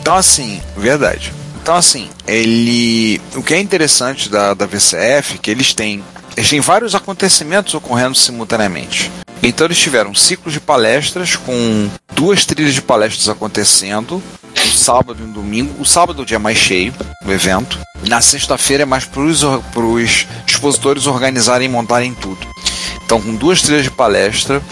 Então, assim, verdade. Então, assim, ele. O que é interessante da, da VCF é que eles têm. Eles têm vários acontecimentos ocorrendo simultaneamente. Então, eles tiveram ciclos de palestras com duas trilhas de palestras acontecendo. No sábado e no domingo. O sábado é o dia mais cheio do evento. Na sexta-feira é mais para os expositores organizarem e montarem tudo. Então, com duas trilhas de palestra,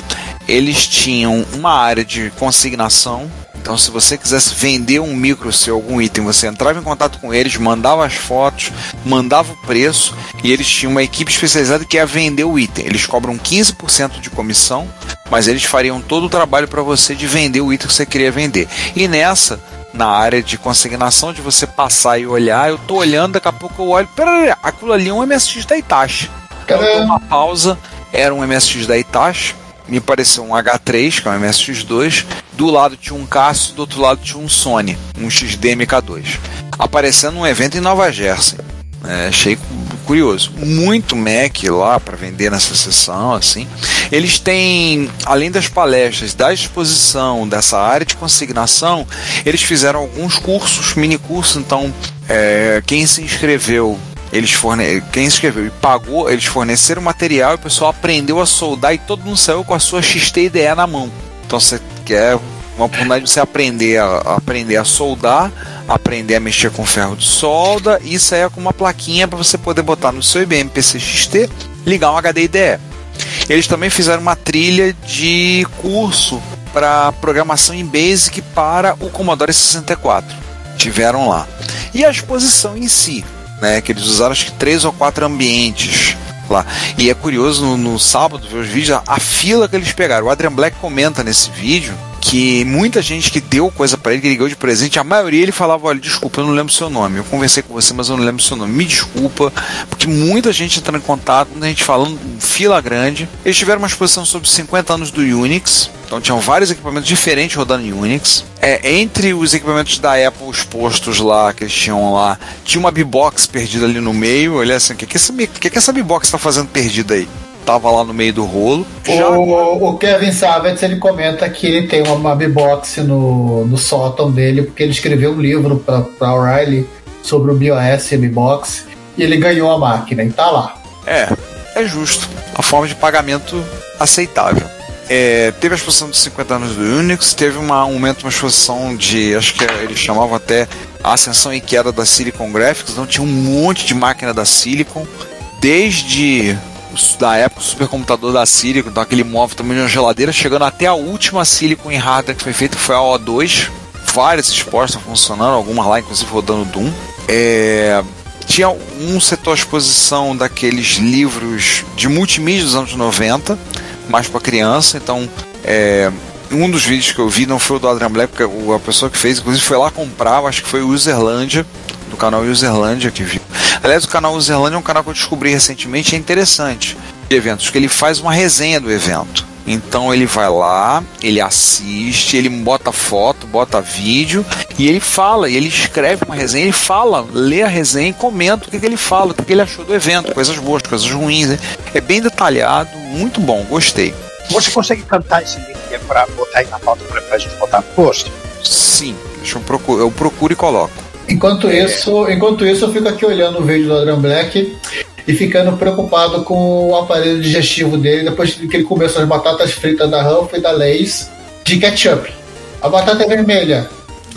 eles tinham uma área de consignação. Então, se você quisesse vender um micro seu, algum item, você entrava em contato com eles, mandava as fotos, mandava o preço e eles tinham uma equipe especializada que ia vender o item. Eles cobram 15% de comissão, mas eles fariam todo o trabalho para você de vender o item que você queria vender. E nessa, na área de consignação, de você passar e olhar, eu tô olhando, daqui a pouco eu olho, peraí, aquilo ali é um MSX da Itachi. Eu dou uma pausa, era um MSX da Itachi, me pareceu um H3, que é um MSX2, do lado tinha um Casio, do outro lado tinha um Sony, um XD-MK2, aparecendo num evento em Nova Jersey. É, achei curioso. Muito Mac lá para vender nessa sessão, assim. Eles têm, além das palestras, da exposição, dessa área de consignação, eles fizeram alguns cursos, mini cursos. Então, é, quem se inscreveu Eles forne... Quem escreveu e pagou, eles forneceram material e o pessoal aprendeu a soldar e todo mundo saiu com a sua XT na mão. Então você quer uma oportunidade de você aprender a, a, aprender a soldar, aprender a mexer com ferro de solda e sair com uma plaquinha para você poder botar no seu IBM PC XT, ligar um HD IDE. Eles também fizeram uma trilha de curso para programação em Basic para o Commodore 64. Tiveram lá. E a exposição em si, né, que eles usaram acho que três ou quatro ambientes lá. E é curioso no, no sábado ver os vídeos, a, a, fila que eles pegaram. O Adrian Black comenta nesse vídeo que muita gente que deu coisa para ele, que ele ganhou de presente, a maioria ele falava: olha, desculpa, eu não lembro seu nome. Eu conversei com você, mas eu não lembro seu nome. Me desculpa, porque muita gente entrando em contato, muita gente falando, fila grande. Eles tiveram uma exposição sobre 50 anos do Unix. Então tinham vários equipamentos diferentes rodando em Unix. É, entre os equipamentos da Apple expostos lá, que eles tinham lá, tinha uma B-Box perdida ali no meio. Olha assim, o que, que, essa, que, que essa B-Box está fazendo perdida aí? Tava lá no meio do rolo. Já... O, o, Kevin Savitz ele comenta que ele tem uma B-Box no, no sótão dele, porque ele escreveu um livro para O'Reilly sobre o BOS e B-Box e ele ganhou a máquina e tá lá. É, é justo. A forma de pagamento aceitável. É, teve a exposição de 50 anos do Unix, teve uma, um momento, uma exposição de, acho que eles chamavam até a ascensão e queda da Silicon Graphics, então tinha um monte de máquina da Silicon, desde da época, supercomputador da Silicon, então aquele móvel também de uma geladeira, chegando até a última Silicon hardware que foi feita, foi a O2. Várias expostas funcionando, algumas lá inclusive rodando Doom. É, tinha um setor exposição daqueles livros de multimídia dos anos 90, mais para criança, então é, um dos vídeos que eu vi não foi o do Adrian Black, porque a pessoa que fez, inclusive, foi lá comprar, acho que foi o Userlandia, do canal Userlandia que viu. Aliás, o canal Userlandia é um canal que eu descobri recentemente, é interessante de eventos, que ele faz uma resenha do evento. Então ele vai lá, ele assiste, ele bota foto, bota vídeo e ele fala, e ele escreve uma resenha, ele fala, lê a resenha e comenta o que, que ele fala, o que, que ele achou do evento, coisas boas, coisas ruins. Né? É bem detalhado, muito bom, gostei. Você consegue cantar esse link para botar aí na pauta para a gente botar no post? Sim, deixa eu procuro, eu procuro e coloco. Enquanto isso, enquanto isso, eu fico aqui olhando o vídeo do Adrian Black e ficando preocupado com o aparelho digestivo dele depois que ele comeu as batatas fritas da Ruff e da Lay's de ketchup. A batata é vermelha.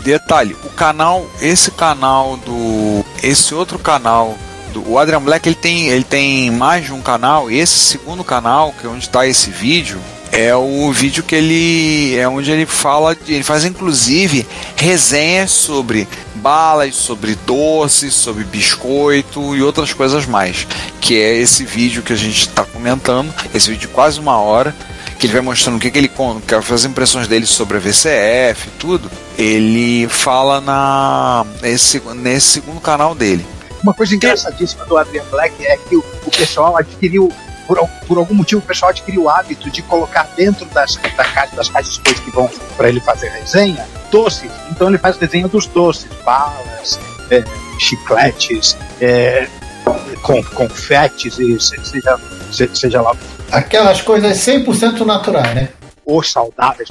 Detalhe, o canal, esse canal do esse outro canal do o Adrian Black, ele tem ele tem mais de um canal, e esse segundo canal, que é onde está esse vídeo, é o vídeo que ele é onde ele fala, ele faz inclusive resenhas sobre balas, sobre doces, sobre biscoito e outras coisas mais, que é esse vídeo que a gente está comentando, esse vídeo de quase uma hora, que ele vai mostrando o que, que ele que as impressões dele sobre a VCF e tudo. Ele fala na nesse, nesse segundo canal dele. Uma coisa engraçadíssima do Adrian Black é que o, o pessoal adquiriu por, por algum motivo o pessoal adquiriu o hábito de colocar dentro das, da, das caixas de coisas que vão para ele fazer resenha doces. Então ele faz desenho dos doces, balas, é, chicletes, é, com, confetes e seja, seja lá. Aquelas coisas 100% naturais, né? Ou saudáveis.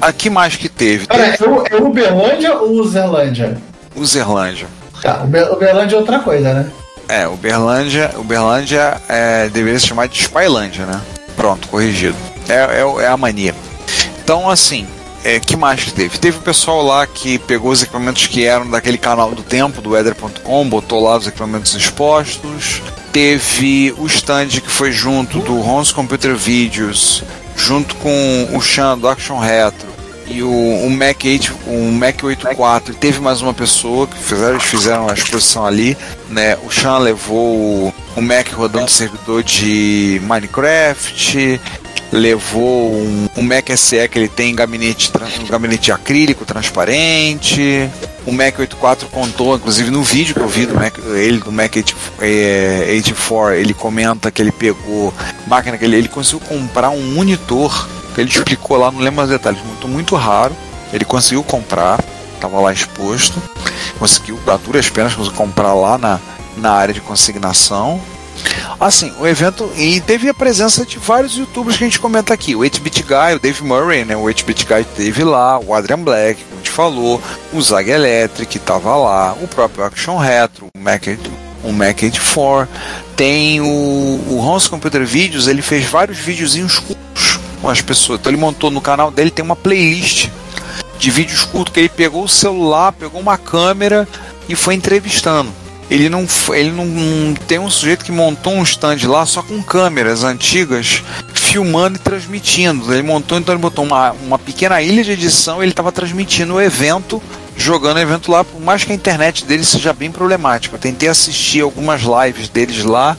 Aqui mais que teve? Pera, teve... é, o, Uberlândia ou Uzerlândia? Uzerlândia. Tá, Uberlândia é outra coisa, né? É, Uberlândia, Uberlândia é, deveria se chamar de Spylândia, né? Pronto, corrigido. É, é, é a mania. Então, assim, é, que mais que teve? Teve o pessoal lá que pegou os equipamentos que eram daquele canal do tempo, do Weather.com, botou lá os equipamentos expostos. Teve o stand que foi junto do Ron's Computer Videos, junto com o Chan do Action Retro e o, o Mac 8, o Mac 84 teve mais uma pessoa que fizeram, fizeram a exposição ali, né? O Sean levou o, o Mac rodando servidor de Minecraft, levou um, um, Mac SE que ele tem gabinete, um gabinete acrílico transparente. O Mac 84 contou, inclusive no vídeo que eu vi do Mac, ele do Mac 84, é, ele comenta que ele pegou máquina que ele, ele conseguiu comprar um monitor ele explicou lá, não lembro os detalhes, muito, muito raro. Ele conseguiu comprar, estava lá exposto, conseguiu, a duras penas, conseguiu comprar lá na, na área de consignação. Assim, o evento. E teve a presença de vários youtubers que a gente comenta aqui. O 8-Bit Guy, o Dave Murray, né? O 8-Bit Guy teve lá, o Adrian Black, como a gente falou, o Zag Electric estava lá, o próprio Action Retro, o Mac um Mac 84. Tem o, o Hans Computer Videos, ele fez vários videozinhos curtos com as pessoas. Então ele montou no canal dele, tem uma playlist de vídeos curtos que ele pegou o celular, pegou uma câmera e foi entrevistando. Ele não, ele não, tem um sujeito que montou um stand lá só com câmeras antigas filmando e transmitindo. Ele montou, então ele botou uma, uma pequena ilha de edição ele estava transmitindo o evento, jogando o evento lá, por mais que a internet dele seja bem problemática. Eu tentei assistir algumas lives deles lá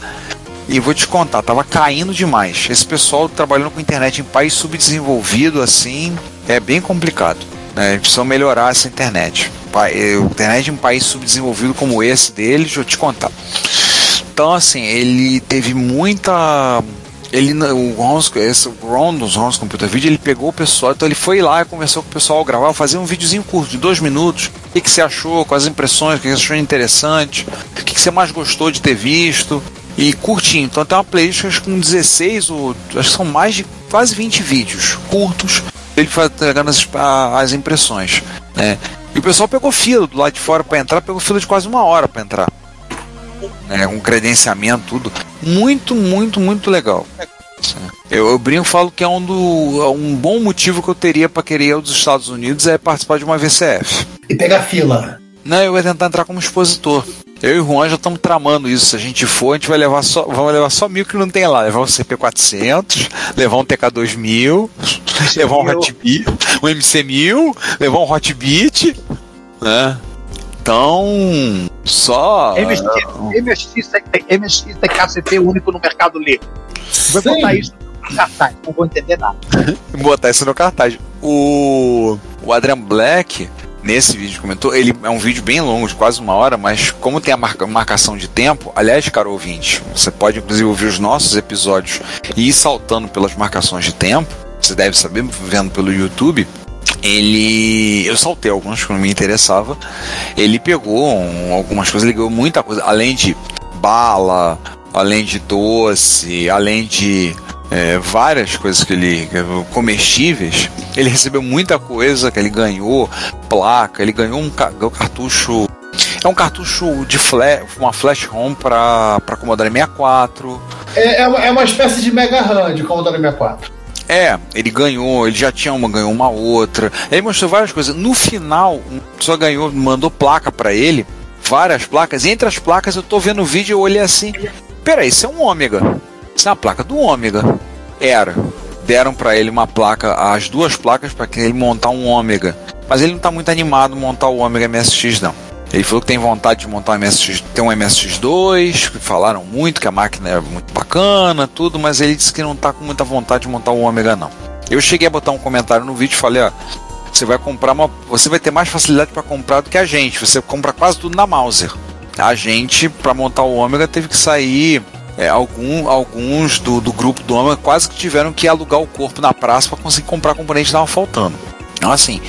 e vou te contar, tava caindo demais. Esse pessoal trabalhando com internet em país subdesenvolvido assim é bem complicado. Né? Precisam melhorar essa internet. Eh, internet em um país subdesenvolvido como esse deles, eu te contar. Então, assim, ele teve muita. Ele, o Ron, esse, o Ron dos Rons Computer Video, ele pegou o pessoal, então ele foi lá e conversou com o pessoal, gravar, fazer um videozinho curto, de dois minutos. O que, que você achou, com as impressões, o que você achou interessante, o que, que você mais gostou de ter visto. E curtinho. Então tem uma playlist com 16, ou acho que são mais de quase 20 vídeos curtos ele pegando as, as impressões. Né? E o pessoal pegou fila do lado de fora para entrar, pegou fila de quase uma hora para entrar. Né? Um credenciamento, tudo. Muito, muito, muito legal. Eu, eu brinco falo que é um, do, um bom motivo que eu teria para querer ir aos Estados Unidos é participar de uma VCF. E pegar fila. Não, eu ia tentar entrar como expositor. Eu e o Juan já estamos tramando isso. Se a gente for, a gente vai levar só, vamos levar só mil que não tem lá. Levar um CP400, levar um TK2000, levar um Hotbit, um MC1000, levar um Hotbit, né? Então, só. MX, MX TKCP único no Mercado Livre. Vou botar isso no cartaz, não vou entender nada. botar isso no cartaz. O, o Adrian Black nesse vídeo comentou, ele é um vídeo bem longo, de quase uma hora, mas como tem a marca, marcação de tempo, aliás, caro ouvinte, você pode inclusive ouvir os nossos episódios e ir saltando pelas marcações de tempo, você deve saber, vendo pelo YouTube, ele. Eu saltei alguns que não me interessava. Ele pegou um, algumas coisas, ligou muita coisa, além de bala, além de doce, além de é, várias coisas que ele comestíveis, ele recebeu muita coisa que ele ganhou, placa, ele ganhou um, um cartucho é um cartucho de flash, uma flash ROM para Commodore 64. É, é, uma, é uma espécie de Mega RAM de Commodore 64. É, ele ganhou, ele já tinha uma, ganhou uma outra. Ele mostrou várias coisas. No final, pessoa ganhou, mandou placa para ele, várias placas. Entre as placas, eu tô vendo o vídeo e eu olhei assim: peraí, isso é um ômega. Isso é uma placa do ômega. Era. Deram para ele uma placa, as duas placas, para que ele montar um ômega. Mas ele não tá muito animado montar o ômega MSX, não. Ele falou que tem vontade de montar um MSX, tem um MSX2, que falaram muito que a máquina é muito bacana, tudo, mas ele disse que não está com muita vontade de montar o Ômega não. Eu cheguei a botar um comentário no vídeo e falei, ó, você vai comprar uma, você vai ter mais facilidade para comprar do que a gente. Você compra quase tudo na Mauser. A gente para montar o Ômega teve que sair é, algum, alguns do, do grupo do Ômega quase que tiveram que alugar o corpo na praça para conseguir comprar componente que estavam faltando. Então assim,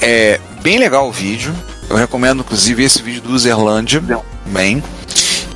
é bem legal o vídeo eu recomendo, inclusive, esse vídeo do Zerlândia, bem,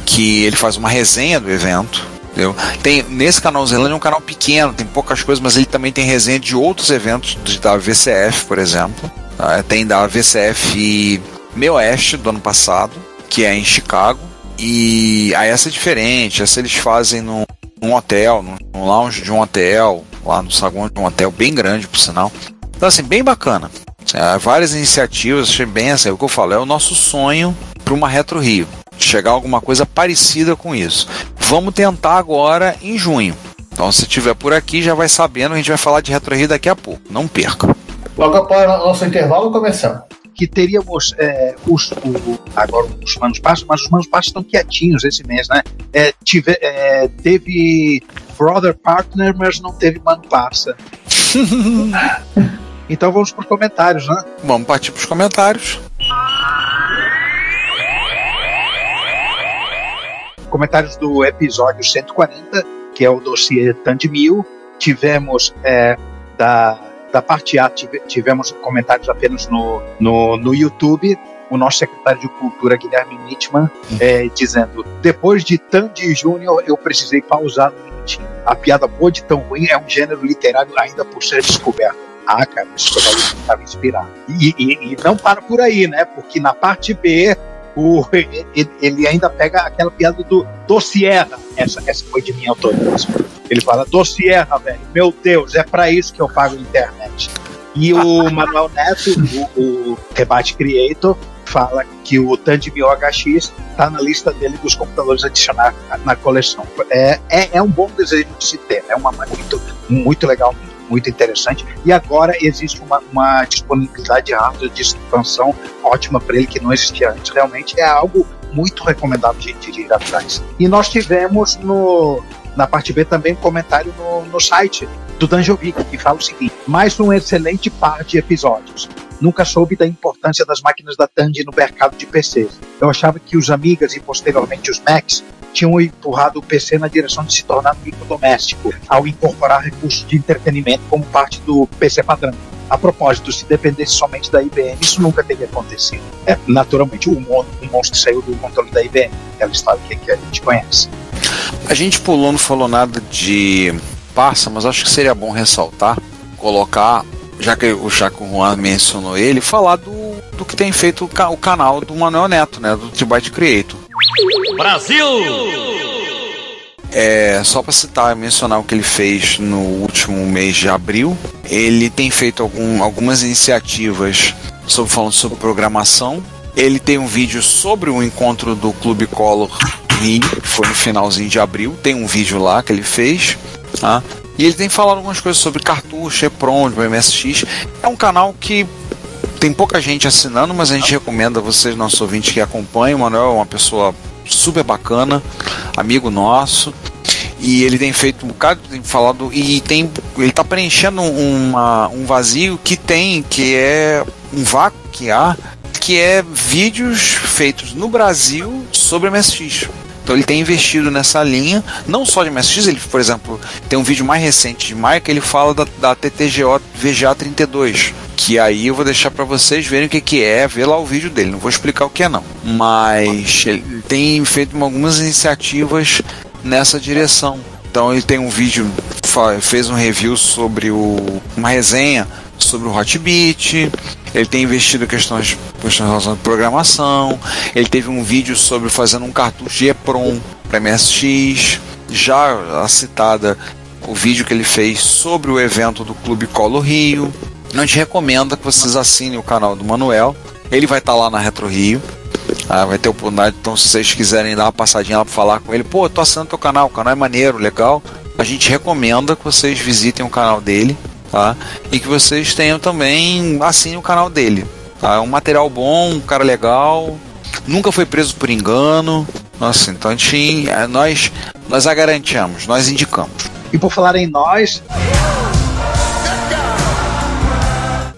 que ele faz uma resenha do evento. Entendeu? Tem, nesse canal Zerlândia é um canal pequeno, tem poucas coisas, mas ele também tem resenha de outros eventos da VCF, por exemplo. Tá? Tem da VCF Meio Oeste do ano passado, que é em Chicago. E aí essa é diferente, essa eles fazem num, num hotel, num, lounge de um hotel, lá no saguão de um hotel bem grande, por sinal. Então, assim, bem bacana. É, várias iniciativas, achei bem assim, é o que eu falo, é o nosso sonho para uma Retro Rio. Chegar a alguma coisa parecida com isso. Vamos tentar agora em junho. Então, se tiver por aqui, já vai sabendo, a gente vai falar de Retro Rio daqui a pouco. Não perca. Logo após o nosso intervalo, começamos. Que teríamos é, os, o, agora os manos passos, mas os manos passos estão quietinhos esse mês, né? É, tive, é, teve Brother Partner, mas não teve mano passa. Então vamos para os comentários, né? Vamos partir para os comentários. Comentários do episódio 140, que é o dossiê Tandemil. Tivemos é, da, da parte A, tivemos comentários apenas no, no, no YouTube o nosso secretário de Cultura, Guilherme Mitman, é, dizendo: depois de Tandy Júnior, eu precisei pausar um minutinho. A piada boa de tão ruim é um gênero literário ainda por ser descoberto. Ah, cara, jornalista estava inspirado. E, e, e, não para por aí, né? Porque na parte B o, ele, ele ainda pega aquela piada do, do Sierra. Essa, essa foi de minha autoria. Ele fala, do Sierra, velho. Meu Deus, é para isso que eu pago a internet. E o Manuel Neto, o, o Rebate Creator, fala que o Tandy HX está na lista dele dos computadores adicionar na coleção. É, é, é, um bom desejo de se ter, é uma muito, muito legal, muito interessante. E agora existe uma, uma disponibilidade de hardware de expansão ótima para ele que não existia antes. Realmente é algo muito recomendável de, de ir atrás. E nós tivemos no, na parte B também um comentário no, no site do Danjovic, que fala o seguinte: mais um excelente par de episódios. Nunca soube da importância das máquinas da Tandy no mercado de PCs. Eu achava que os Amigas e posteriormente os Macs tinham empurrado o PC na direção de se tornar um microdoméstico, ao incorporar recursos de entretenimento como parte do PC padrão. A propósito, se dependesse somente da IBM, isso nunca teria acontecido. É, naturalmente, o, o monstro saiu do controle da IBM, aquela história que, que a gente conhece. A gente pulou, não falou nada de passa, mas acho que seria bom ressaltar, colocar já que o Chaco Juan mencionou ele, falar do, do que tem feito o, canal do Manuel Neto, né? Do Tibite Creator. Brasil! É, só para citar e mencionar o que ele fez no último mês de abril, ele tem feito algum, algumas iniciativas sobre, falando sobre programação. Ele tem um vídeo sobre o encontro do Clube Color Rio, foi no finalzinho de abril. Tem um vídeo lá que ele fez. Tá? E ele tem falado algumas coisas sobre cartucho, EPROM, do MSX. É um canal que tem pouca gente assinando, mas a gente recomenda a vocês, nossos ouvintes, que acompanhem. O Manuel é uma pessoa super bacana, amigo nosso. E ele tem feito um bocado, tem falado, e tem, ele está preenchendo uma, um vazio que tem, que é um vácuo que há, que é vídeos feitos no Brasil sobre MSX. Então ele tem investido nessa linha, não só de MSX, ele, por exemplo, tem um vídeo mais recente de que ele fala da, da TTGO VGA 32, que aí eu vou deixar para vocês verem o que, que é, ver lá o vídeo dele, não vou explicar o que é não. Mas ele tem feito algumas iniciativas nessa direção. Então ele tem um vídeo, fez um review sobre o, uma resenha sobre o Hotbit, ele tem investido em questões, questões relacionadas à programação, ele teve um vídeo sobre fazendo um cartucho de EPROM para MSX, já a citada o vídeo que ele fez sobre o evento do Clube Colo Rio. A gente recomenda que vocês assinem o canal do Manuel. Ele vai estar tá lá na Retro Rio. Ah, vai ter oportunidade, então se vocês quiserem dar uma passadinha lá para falar com ele, pô, tô assinando teu canal, o canal é maneiro, legal. A gente recomenda que vocês visitem o canal dele tá? E que vocês tenham também assim o canal dele, tá? É um material bom, um cara legal, nunca foi preso por engano. Nossa, então a gente, é, nós, nós a garantimos, nós indicamos. E por falar em nós.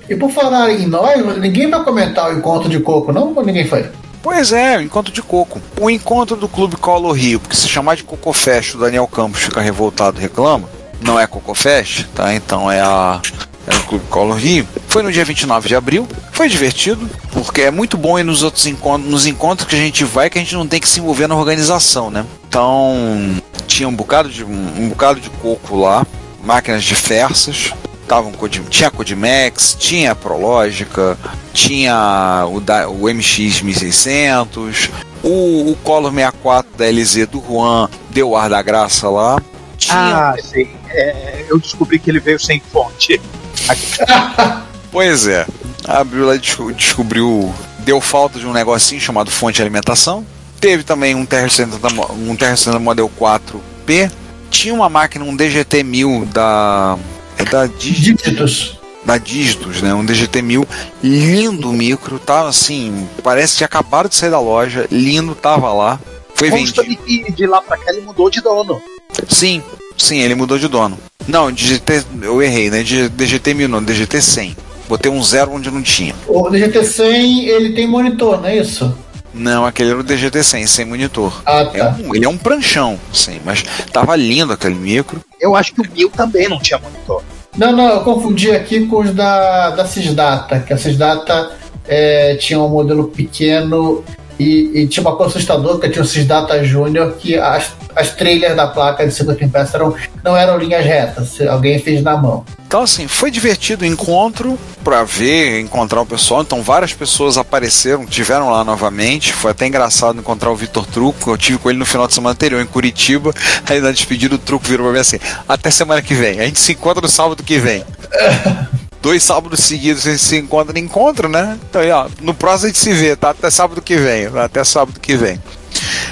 E por falar em nós, ninguém vai comentar o encontro de coco, não? Ou ninguém foi? Pois é, o encontro de coco. O encontro do Clube Colo Rio, porque se chamar de Coco Fest, o Daniel Campos fica revoltado reclama não é Cocofest, tá? Então é a é o Clube Color Rio. Foi no dia 29 de abril. Foi divertido, porque é muito bom ir nos outros encontros, nos encontros que a gente vai, que a gente não tem que se envolver na organização, né? Então, tinha um bocado de, um, um bocado de coco lá, máquinas diversas. Tava um tinha Codimax, tinha a Prológica, tinha o, da, o MX 1600, o, o Color 64 da LZ do Juan deu ar da graça lá. Tinha... Ah, sim. É, eu descobri que ele veio sem fonte. pois é. Abriu lá e descobriu. Deu falta de um negocinho chamado fonte de alimentação. Teve também um TR-70 um TR Model 4P. Tinha uma máquina, um DGT-1000 da. É da Dígitos. Da Dígitos, né? Um DGT-1000 lindo micro, tava assim, parece que acabado de sair da loja, lindo, tava lá. Foi Consta vendido. que de lá pra cá ele mudou de dono. Sim, sim, ele mudou de dono. Não, DGT, eu errei, né? DGT 1000 não, DGT 100. Botei um zero onde não tinha. O DGT 100, ele tem monitor, não é isso? Não, aquele era o DGT 100, sem monitor. Ah, tá. É um, ele é um pranchão, sim, mas tava lindo aquele micro. Eu acho que o 1000 também não tinha monitor. Não, não, eu confundi aqui com os da, da Cisdata, que a Cisdata é, tinha um modelo pequeno E, e tinha uma coisa assustadora, que tinha esses Data Júnior, que as, as trilhas da placa de 50 FPS eram, não eram linhas retas, alguém fez na mão. Então, assim, foi divertido o encontro para ver, encontrar o pessoal. Então, várias pessoas apareceram, tiveram lá novamente. Foi até engraçado encontrar o Vitor Truco. Eu tive com ele no final de semana anterior em Curitiba. Aí, na despedida, o Truco virou pra mim assim: até semana que vem. A gente se encontra no sábado que vem. Dois sábados seguidos a gente se encontra em encontro, né? Então, aí, ó, no próximo a gente se vê, tá? Até sábado que vem. Até sábado que vem.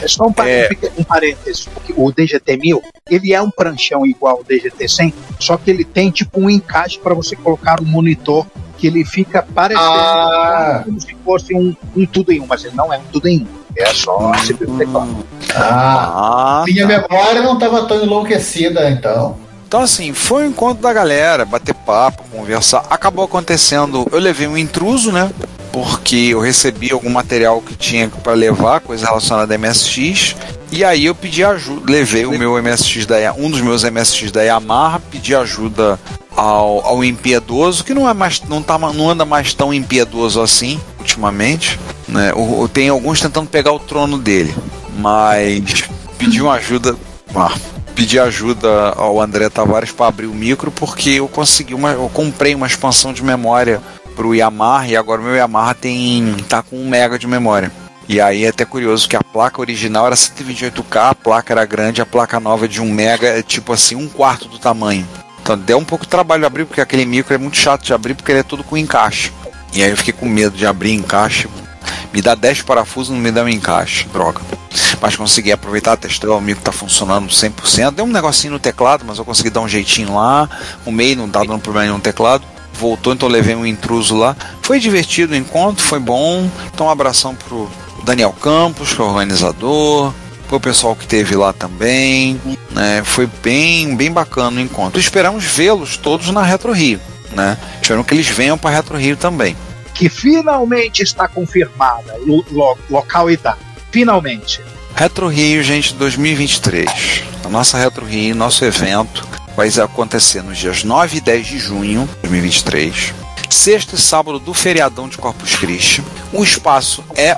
É só um, par- É. um parênteses, porque o DGT-1000, ele é um pranchão igual ao DGT-100, só que ele tem tipo um encaixe para você colocar um monitor que ele fica parecendo Ah. como se fosse um, um tudo em um, mas ele não é um tudo em um. É só o teclado. Ah, Ah, minha tá. memória não estava tão enlouquecida, então. Então, assim, foi o encontro da galera, bater papo, conversar. Acabou acontecendo, eu levei um intruso, né? Porque eu recebi algum material que tinha para levar, coisa relacionada a MSX. E aí eu pedi ajuda, levei o meu MSX da um dos meus MSX da Yamaha, pedi ajuda ao, ao impiedoso, que não é mais, não, tá, não anda mais tão impiedoso assim ultimamente. Né? O, tem alguns tentando pegar o trono dele, mas pedi uma ajuda. Ah, pedi ajuda ao André Tavares para abrir o micro porque eu consegui uma, eu comprei uma expansão de memória para o Yamaha e agora o meu Yamaha tem tá com 1 mega de memória. E aí é até curioso que a placa original era 128K, a placa era grande, a placa nova de 1 mega é tipo assim, um quarto do tamanho. Então deu um pouco de trabalho abrir, porque aquele micro é muito chato de abrir, porque ele é todo com encaixe. E aí eu fiquei com medo de abrir encaixe. Me dá 10 parafusos, não me dá um encaixe. Droga. Mas consegui aproveitar, testar, o micro tá funcionando 100%. Deu um negocinho no teclado, mas eu consegui dar um jeitinho lá. O meio não tá dando problema nenhum no teclado. Voltou, então levei um intruso lá. Foi divertido o encontro, foi bom. Então um abração pro Daniel Campos, que é o organizador. O pessoal que teve lá também. Né? Foi bem, bem bacana o encontro. Esperamos vê-los todos na Retro Rio. Né? Esperamos que eles venham para Retro Rio também. Que finalmente está confirmada, lo- lo- local e data. Finalmente. Retro Rio, gente, 2023. A nossa Retro Rio, nosso evento, vai acontecer nos dias 9 e 10 de junho de 2023. Sexta e sábado do feriadão de Corpus Christi. O espaço é,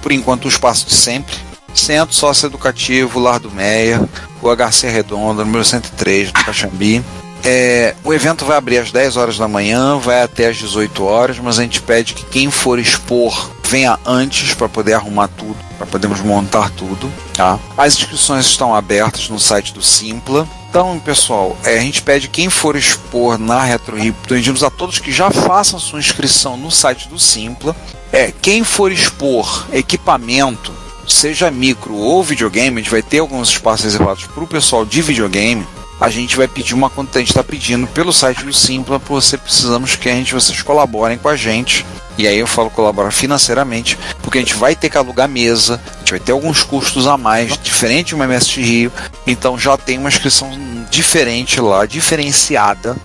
por enquanto, o espaço de sempre. Centro Socioeducativo Lar do Meia, o HC Redonda, número 103, do Caxambi. É, o evento vai abrir às 10 horas da manhã, vai até às 18 horas, mas a gente pede que quem for expor venha antes para poder arrumar tudo, para podermos montar tudo. Tá? As inscrições estão abertas no site do Simpla. Então, pessoal, é, a gente pede quem for expor na Retro Rio, pedimos a todos que já façam sua inscrição no site do Simpla. É, quem for expor equipamento, seja micro ou videogame, a gente vai ter alguns espaços reservados para o pessoal de videogame a gente vai pedir uma conta, a gente está pedindo pelo site do Simpla, você precisamos que a gente, vocês colaborem com a gente. E aí eu falo colaborar financeiramente, porque a gente vai ter que alugar mesa, a gente vai ter alguns custos a mais, diferente de uma MSX Rio, então já tem uma inscrição diferente lá, diferenciada.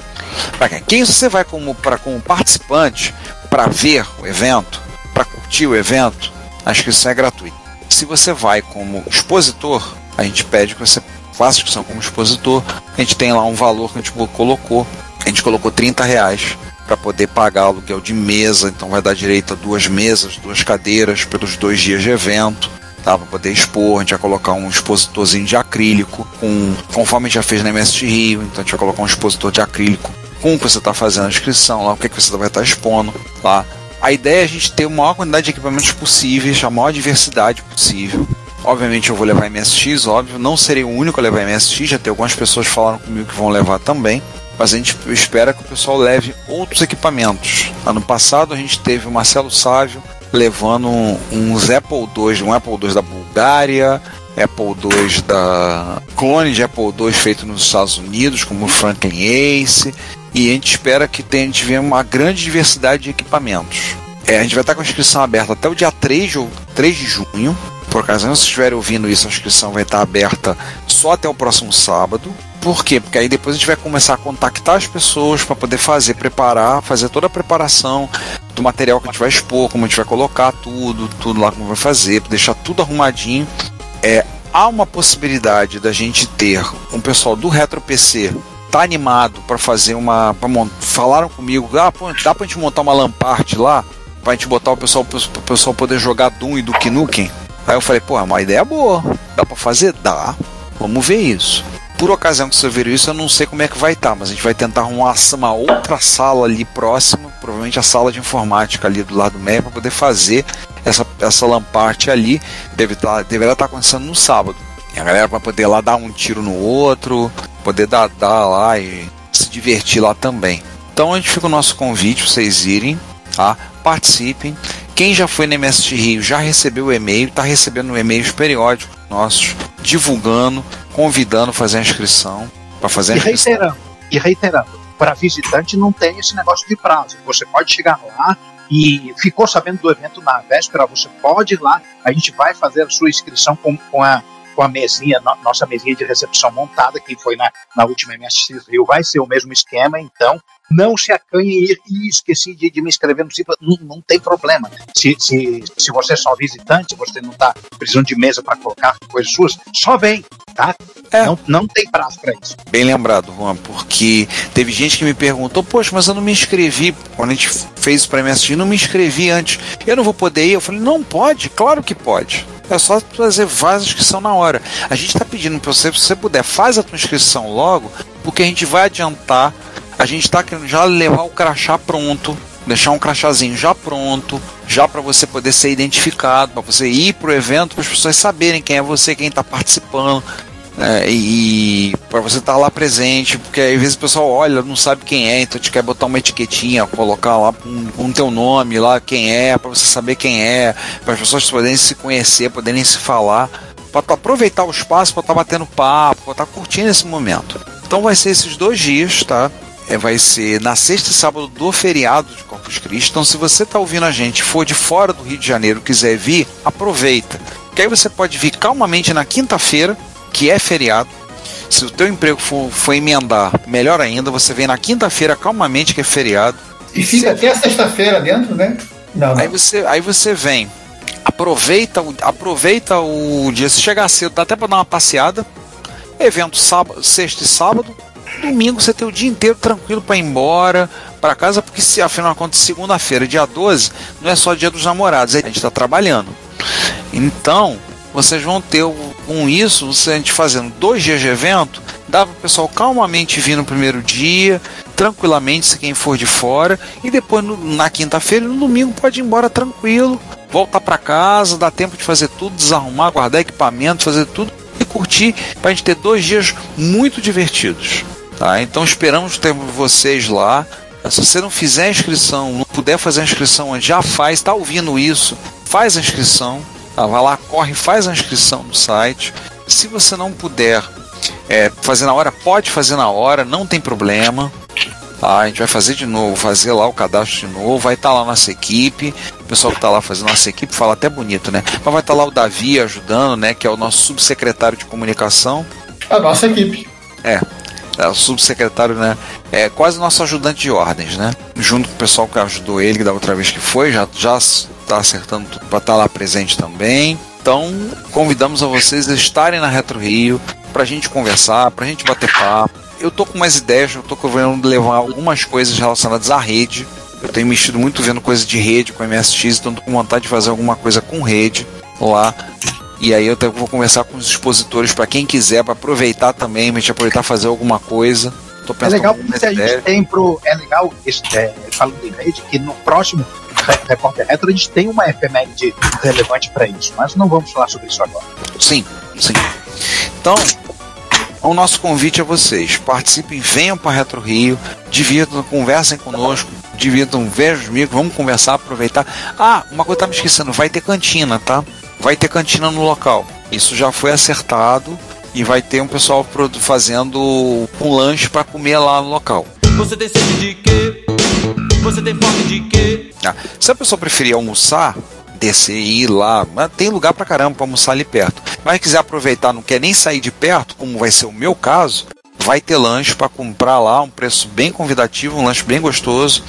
Para quem? Quem você vai como, pra, como participante para ver o evento, para curtir o evento, a inscrição é gratuita. Se você vai como expositor, a gente pede que você faça inscrição como expositor. A gente tem lá um valor que a gente colocou. A gente colocou 30 reais para poder pagar aluguel de mesa, então vai dar direito a duas mesas, duas cadeiras pelos dois dias de evento. Tá, para poder expor, a gente vai colocar um expositorzinho de acrílico, com, conforme a gente já fez na MST Rio, então a gente vai colocar um expositor de acrílico com o que você está fazendo a inscrição lá, o que, que você vai estar expondo lá. A ideia é a gente ter a maior quantidade de equipamentos possíveis, a maior diversidade possível. Obviamente eu vou levar MSX, óbvio, não serei o único a levar MSX, já tem algumas pessoas falando comigo que vão levar também, mas a gente espera que o pessoal leve outros equipamentos. Ano passado a gente teve o Marcelo Sávio levando uns Apple II, um Apple II da Bulgária, Apple II da clone de Apple II feito nos Estados Unidos, como o Franklin Ace, e a gente espera que tenha, a gente venha uma grande diversidade de equipamentos. É, a gente vai estar com a inscrição aberta até o dia 3 de, 3 de junho. Por ocasião, se estiverem ouvindo isso, a inscrição vai estar aberta só até o próximo sábado. Por quê? Porque aí depois a gente vai começar a contactar as pessoas para poder fazer, preparar, fazer toda a preparação do material que a gente vai expor, como a gente vai colocar tudo, tudo lá como vai fazer, deixar tudo arrumadinho. É, há uma possibilidade da gente ter um pessoal do Retro PC tá animado para fazer uma. Pra mont... Falaram comigo, ah, pô, dá pra gente montar uma Lampart lá? pra gente botar o pessoal, pro pessoal poder jogar Doom e Duke Nukem. Aí eu falei, pô, é uma ideia boa. Dá pra fazer? Dá. Vamos ver isso. Por ocasião que você viram isso, eu não sei como é que vai estar, tá, mas a gente vai tentar arrumar uma outra sala ali próxima, provavelmente a sala de informática ali do lado do meio, para poder fazer essa, essa lamparte ali. Deve tá, deverá estar tá acontecendo no sábado. E a galera vai poder lá dar um tiro no outro, poder dar, dar lá e se divertir lá também. Então a gente fica o nosso convite para vocês irem, tá? Participem. Quem já foi no MST Rio já recebeu o e-mail, está recebendo e-mails periódicos nossos, divulgando convidando a fazer a inscrição. Para fazer a inscrição. E reiterando, e reiterando, para visitante não tem esse negócio de prazo. Você pode chegar lá e ficou sabendo do evento na véspera, você pode ir lá, a gente vai fazer a sua inscrição com, com a com a mesinha, no, nossa mesinha de recepção montada, que foi na, na última MSX Rio, vai ser o mesmo esquema, então não se acanhe e, e esqueci de, de, me inscrever no sítio, não, não tem problema. Se, se, se você é só visitante, você não está precisando de mesa para colocar coisas suas, só vem, tá? É. Não, não tem prazo para isso. Bem lembrado, Juan, porque teve gente que me perguntou, poxa, mas eu não me inscrevi, quando a gente fez o para MSX, não me inscrevi antes, eu não vou poder ir? Eu falei, não pode, claro que pode. É só fazer várias inscrição na hora. A gente está pedindo para você, se você puder, faz a tua inscrição logo, porque a gente vai adiantar. A gente está querendo já levar o crachá pronto, deixar um crachazinho já pronto, já para você poder ser identificado, para você ir para o evento, para as pessoas saberem quem é você, quem está participando. É, e para você estar tá lá presente, porque às vezes o pessoal olha, não sabe quem é, então te quer botar uma etiquetinha, colocar lá um, um teu nome lá, quem é, para você saber quem é, para as pessoas poderem se conhecer, poderem se falar, para aproveitar o espaço, para estar tá batendo papo, para estar tá curtindo esse momento. Então vai ser esses dois dias, tá? É, vai ser na sexta e sábado do feriado de Corpus Christi. Então, se você está ouvindo a gente, for de fora do Rio de Janeiro, quiser vir, aproveita. Que aí você pode vir calmamente na quinta-feira, que é feriado. Se o teu emprego for, for emendar, melhor ainda, você vem na quinta-feira calmamente, que é feriado. E fica até a sexta-feira dentro, né? Não, não. Aí você, aí você vem, aproveita, aproveita o dia. Se chegar cedo, dá até para dar uma passeada. Evento sábado, sexta e sábado. Domingo você tem o dia inteiro tranquilo para ir embora para casa, porque se afinal de segunda-feira, dia 12, não é só dia dos namorados, a gente está trabalhando. Então, vocês vão ter com isso, a gente fazendo dois dias de evento, dá para o pessoal calmamente vir no primeiro dia, tranquilamente, se quem for de fora, e depois no, na quinta-feira e no domingo pode ir embora tranquilo, voltar para casa, dá tempo de fazer tudo, desarrumar, guardar equipamento, fazer tudo e curtir para a gente ter dois dias muito divertidos. Tá? Então esperamos ter vocês lá. Se você não fizer a inscrição, não puder fazer a inscrição, já faz, está ouvindo isso, faz a inscrição Tá, vai lá, corre, faz a inscrição no site. Se você não puder é, fazer na hora, pode fazer na hora, não tem problema. Tá, a gente vai fazer de novo, fazer lá o cadastro de novo, vai estar tá lá nossa equipe, o pessoal que está lá fazendo nossa equipe fala até bonito, né? Mas vai estar tá lá o Davi ajudando, né? Que é o nosso subsecretário de comunicação. A nossa equipe. É, é subsecretário, né? É quase nosso ajudante de ordens, né? Junto com o pessoal que ajudou ele da outra vez que foi, já, já está acertando para estar tá lá presente também. Então, convidamos a vocês a estarem na Retro Rio para a gente conversar, para a gente bater papo. Eu tô com umas ideias, eu tô querendo levar algumas coisas relacionadas à rede. Eu tenho mexido muito vendo coisas de rede com MSX, então tô com vontade de fazer alguma coisa com rede lá. E aí eu vou conversar com os expositores para quem quiser, para aproveitar também, gente aproveitar fazer alguma coisa. é legal que a gente tem pro. É legal, é, falando em rede, que no próximo Repórter Retro, a gente tem uma efeméride relevante para isso, mas não vamos falar sobre isso agora. Sim, sim. Então, o nosso convite a vocês: participem, venham para Retro Rio, divirtam, conversem conosco, divirtam, vejam micros, vamos conversar, aproveitar. Ah, uma coisa que tá me esquecendo: vai ter cantina, tá? Vai ter cantina no local. Isso já foi acertado e vai ter um pessoal fazendo um lanche para comer lá no local. Você tem sede de quê? Você tem fome de quê? Ah, se a pessoa preferir almoçar, descer e ir lá, tem lugar pra caramba pra almoçar ali perto. Mas quiser aproveitar, não quer nem sair de perto, como vai ser o meu caso, vai ter lanche para comprar lá, um preço bem convidativo, um lanche bem gostoso.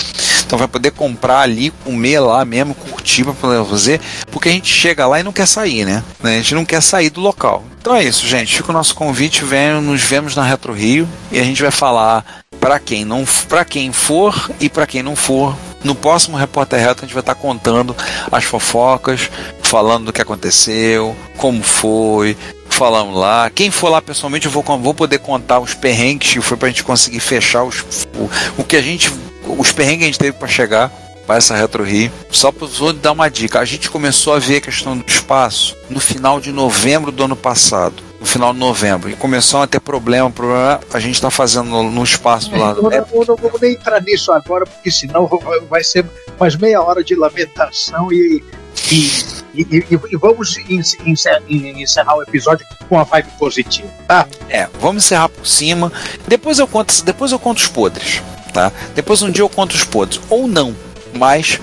Então vai poder comprar ali, comer lá mesmo, curtir para poder fazer, porque a gente chega lá e não quer sair, né? A gente não quer sair do local. Então é isso, gente. Fica o nosso convite, vem, nos vemos na Retro Rio e a gente vai falar para quem não para quem for e para quem não for No próximo Repórter Reto a gente vai estar contando as fofocas, falando do que aconteceu, como foi, falamos lá. Quem for lá pessoalmente, eu vou, vou poder contar os perrengues que foi pra gente conseguir fechar os, o, o que a gente. Os perrengues que a gente teve para chegar para essa Retro Rio. Só para dar uma dica. A gente começou a ver a questão do espaço no final de novembro do ano passado. No final de novembro. E começou a ter problema, problema a gente está fazendo no, no espaço lá. Eu, eu, eu não vou nem entrar nisso agora, porque senão vai ser mais meia hora de lamentação e, e, e, e vamos encerrar, encerrar o episódio com a vibe positiva, tá? É, vamos encerrar por cima. Depois eu conto, depois eu conto os podres, tá? Depois um dia eu conto os podres ou não. Mas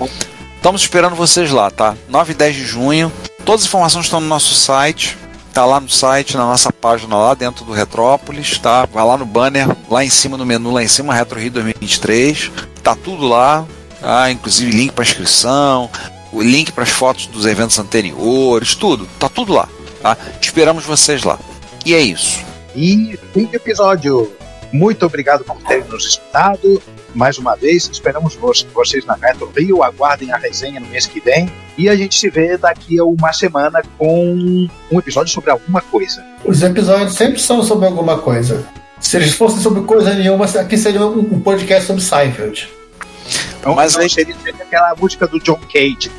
estamos esperando vocês lá, tá? 9 e 10 de junho. Todas as informações estão no nosso site. Tá lá no site, na nossa página lá dentro do Retrópolis, tá? Vai lá no banner, lá em cima no menu, lá em cima, Retro Rio 2023. Tá tudo lá, tá? Inclusive link para inscrição, o link para as fotos dos eventos anteriores, tudo. Tá tudo lá, tá? Esperamos vocês lá. E é isso. E fim de episódio. Muito obrigado por terem nos escutado mais uma vez. Esperamos vocês na Retro Rio. Aguardem a resenha no mês que vem. E a gente se vê daqui a uma semana com um episódio sobre alguma coisa. Os episódios sempre são sobre alguma coisa. Se eles fossem sobre coisa nenhuma, aqui seria um podcast sobre Seinfeld. Então, Mas aí seria aquela música do John Cage.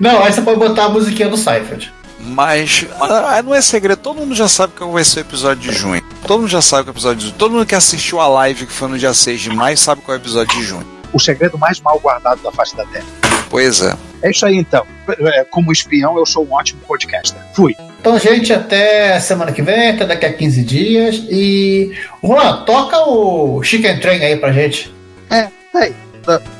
Não, aí você pode botar a musiquinha do Seinfeld. Mas ah, não é segredo, todo mundo já sabe qual vai ser o episódio de junho. Todo mundo já sabe qual é o episódio de junho. Todo mundo que assistiu a live que foi no dia 6 de maio sabe qual é o episódio de junho. O segredo mais mal guardado da face da Terra. Pois é. É isso aí então. É, como espião, eu sou um ótimo podcaster. Fui. Então, gente, até semana que vem, até daqui a 15 dias. E. Juan, toca o Chicken Train aí pra gente. É, aí.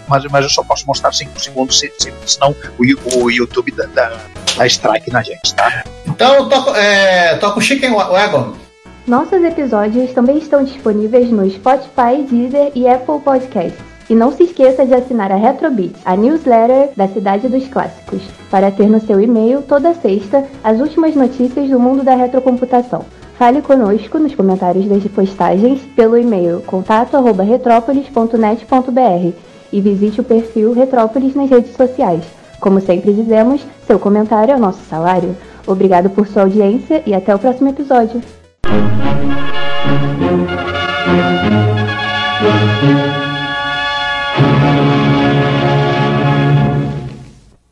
Mas, mas eu só posso mostrar 5 segundos, senão o, o YouTube dá, dá, dá strike na gente, tá? Então, toca, é, toca o Chicken Wagon. Nossos episódios também estão disponíveis no Spotify, Deezer e Apple Podcasts. E não se esqueça de assinar a Retrobit, a newsletter da Cidade dos Clássicos, para ter no seu e-mail toda sexta as últimas notícias do mundo da retrocomputação. Fale conosco nos comentários das postagens pelo e-mail contato@retrópolis.net.br e visite o perfil Retrópolis nas redes sociais. Como sempre dizemos, seu comentário é o nosso salário. Obrigado por sua audiência e até o próximo episódio.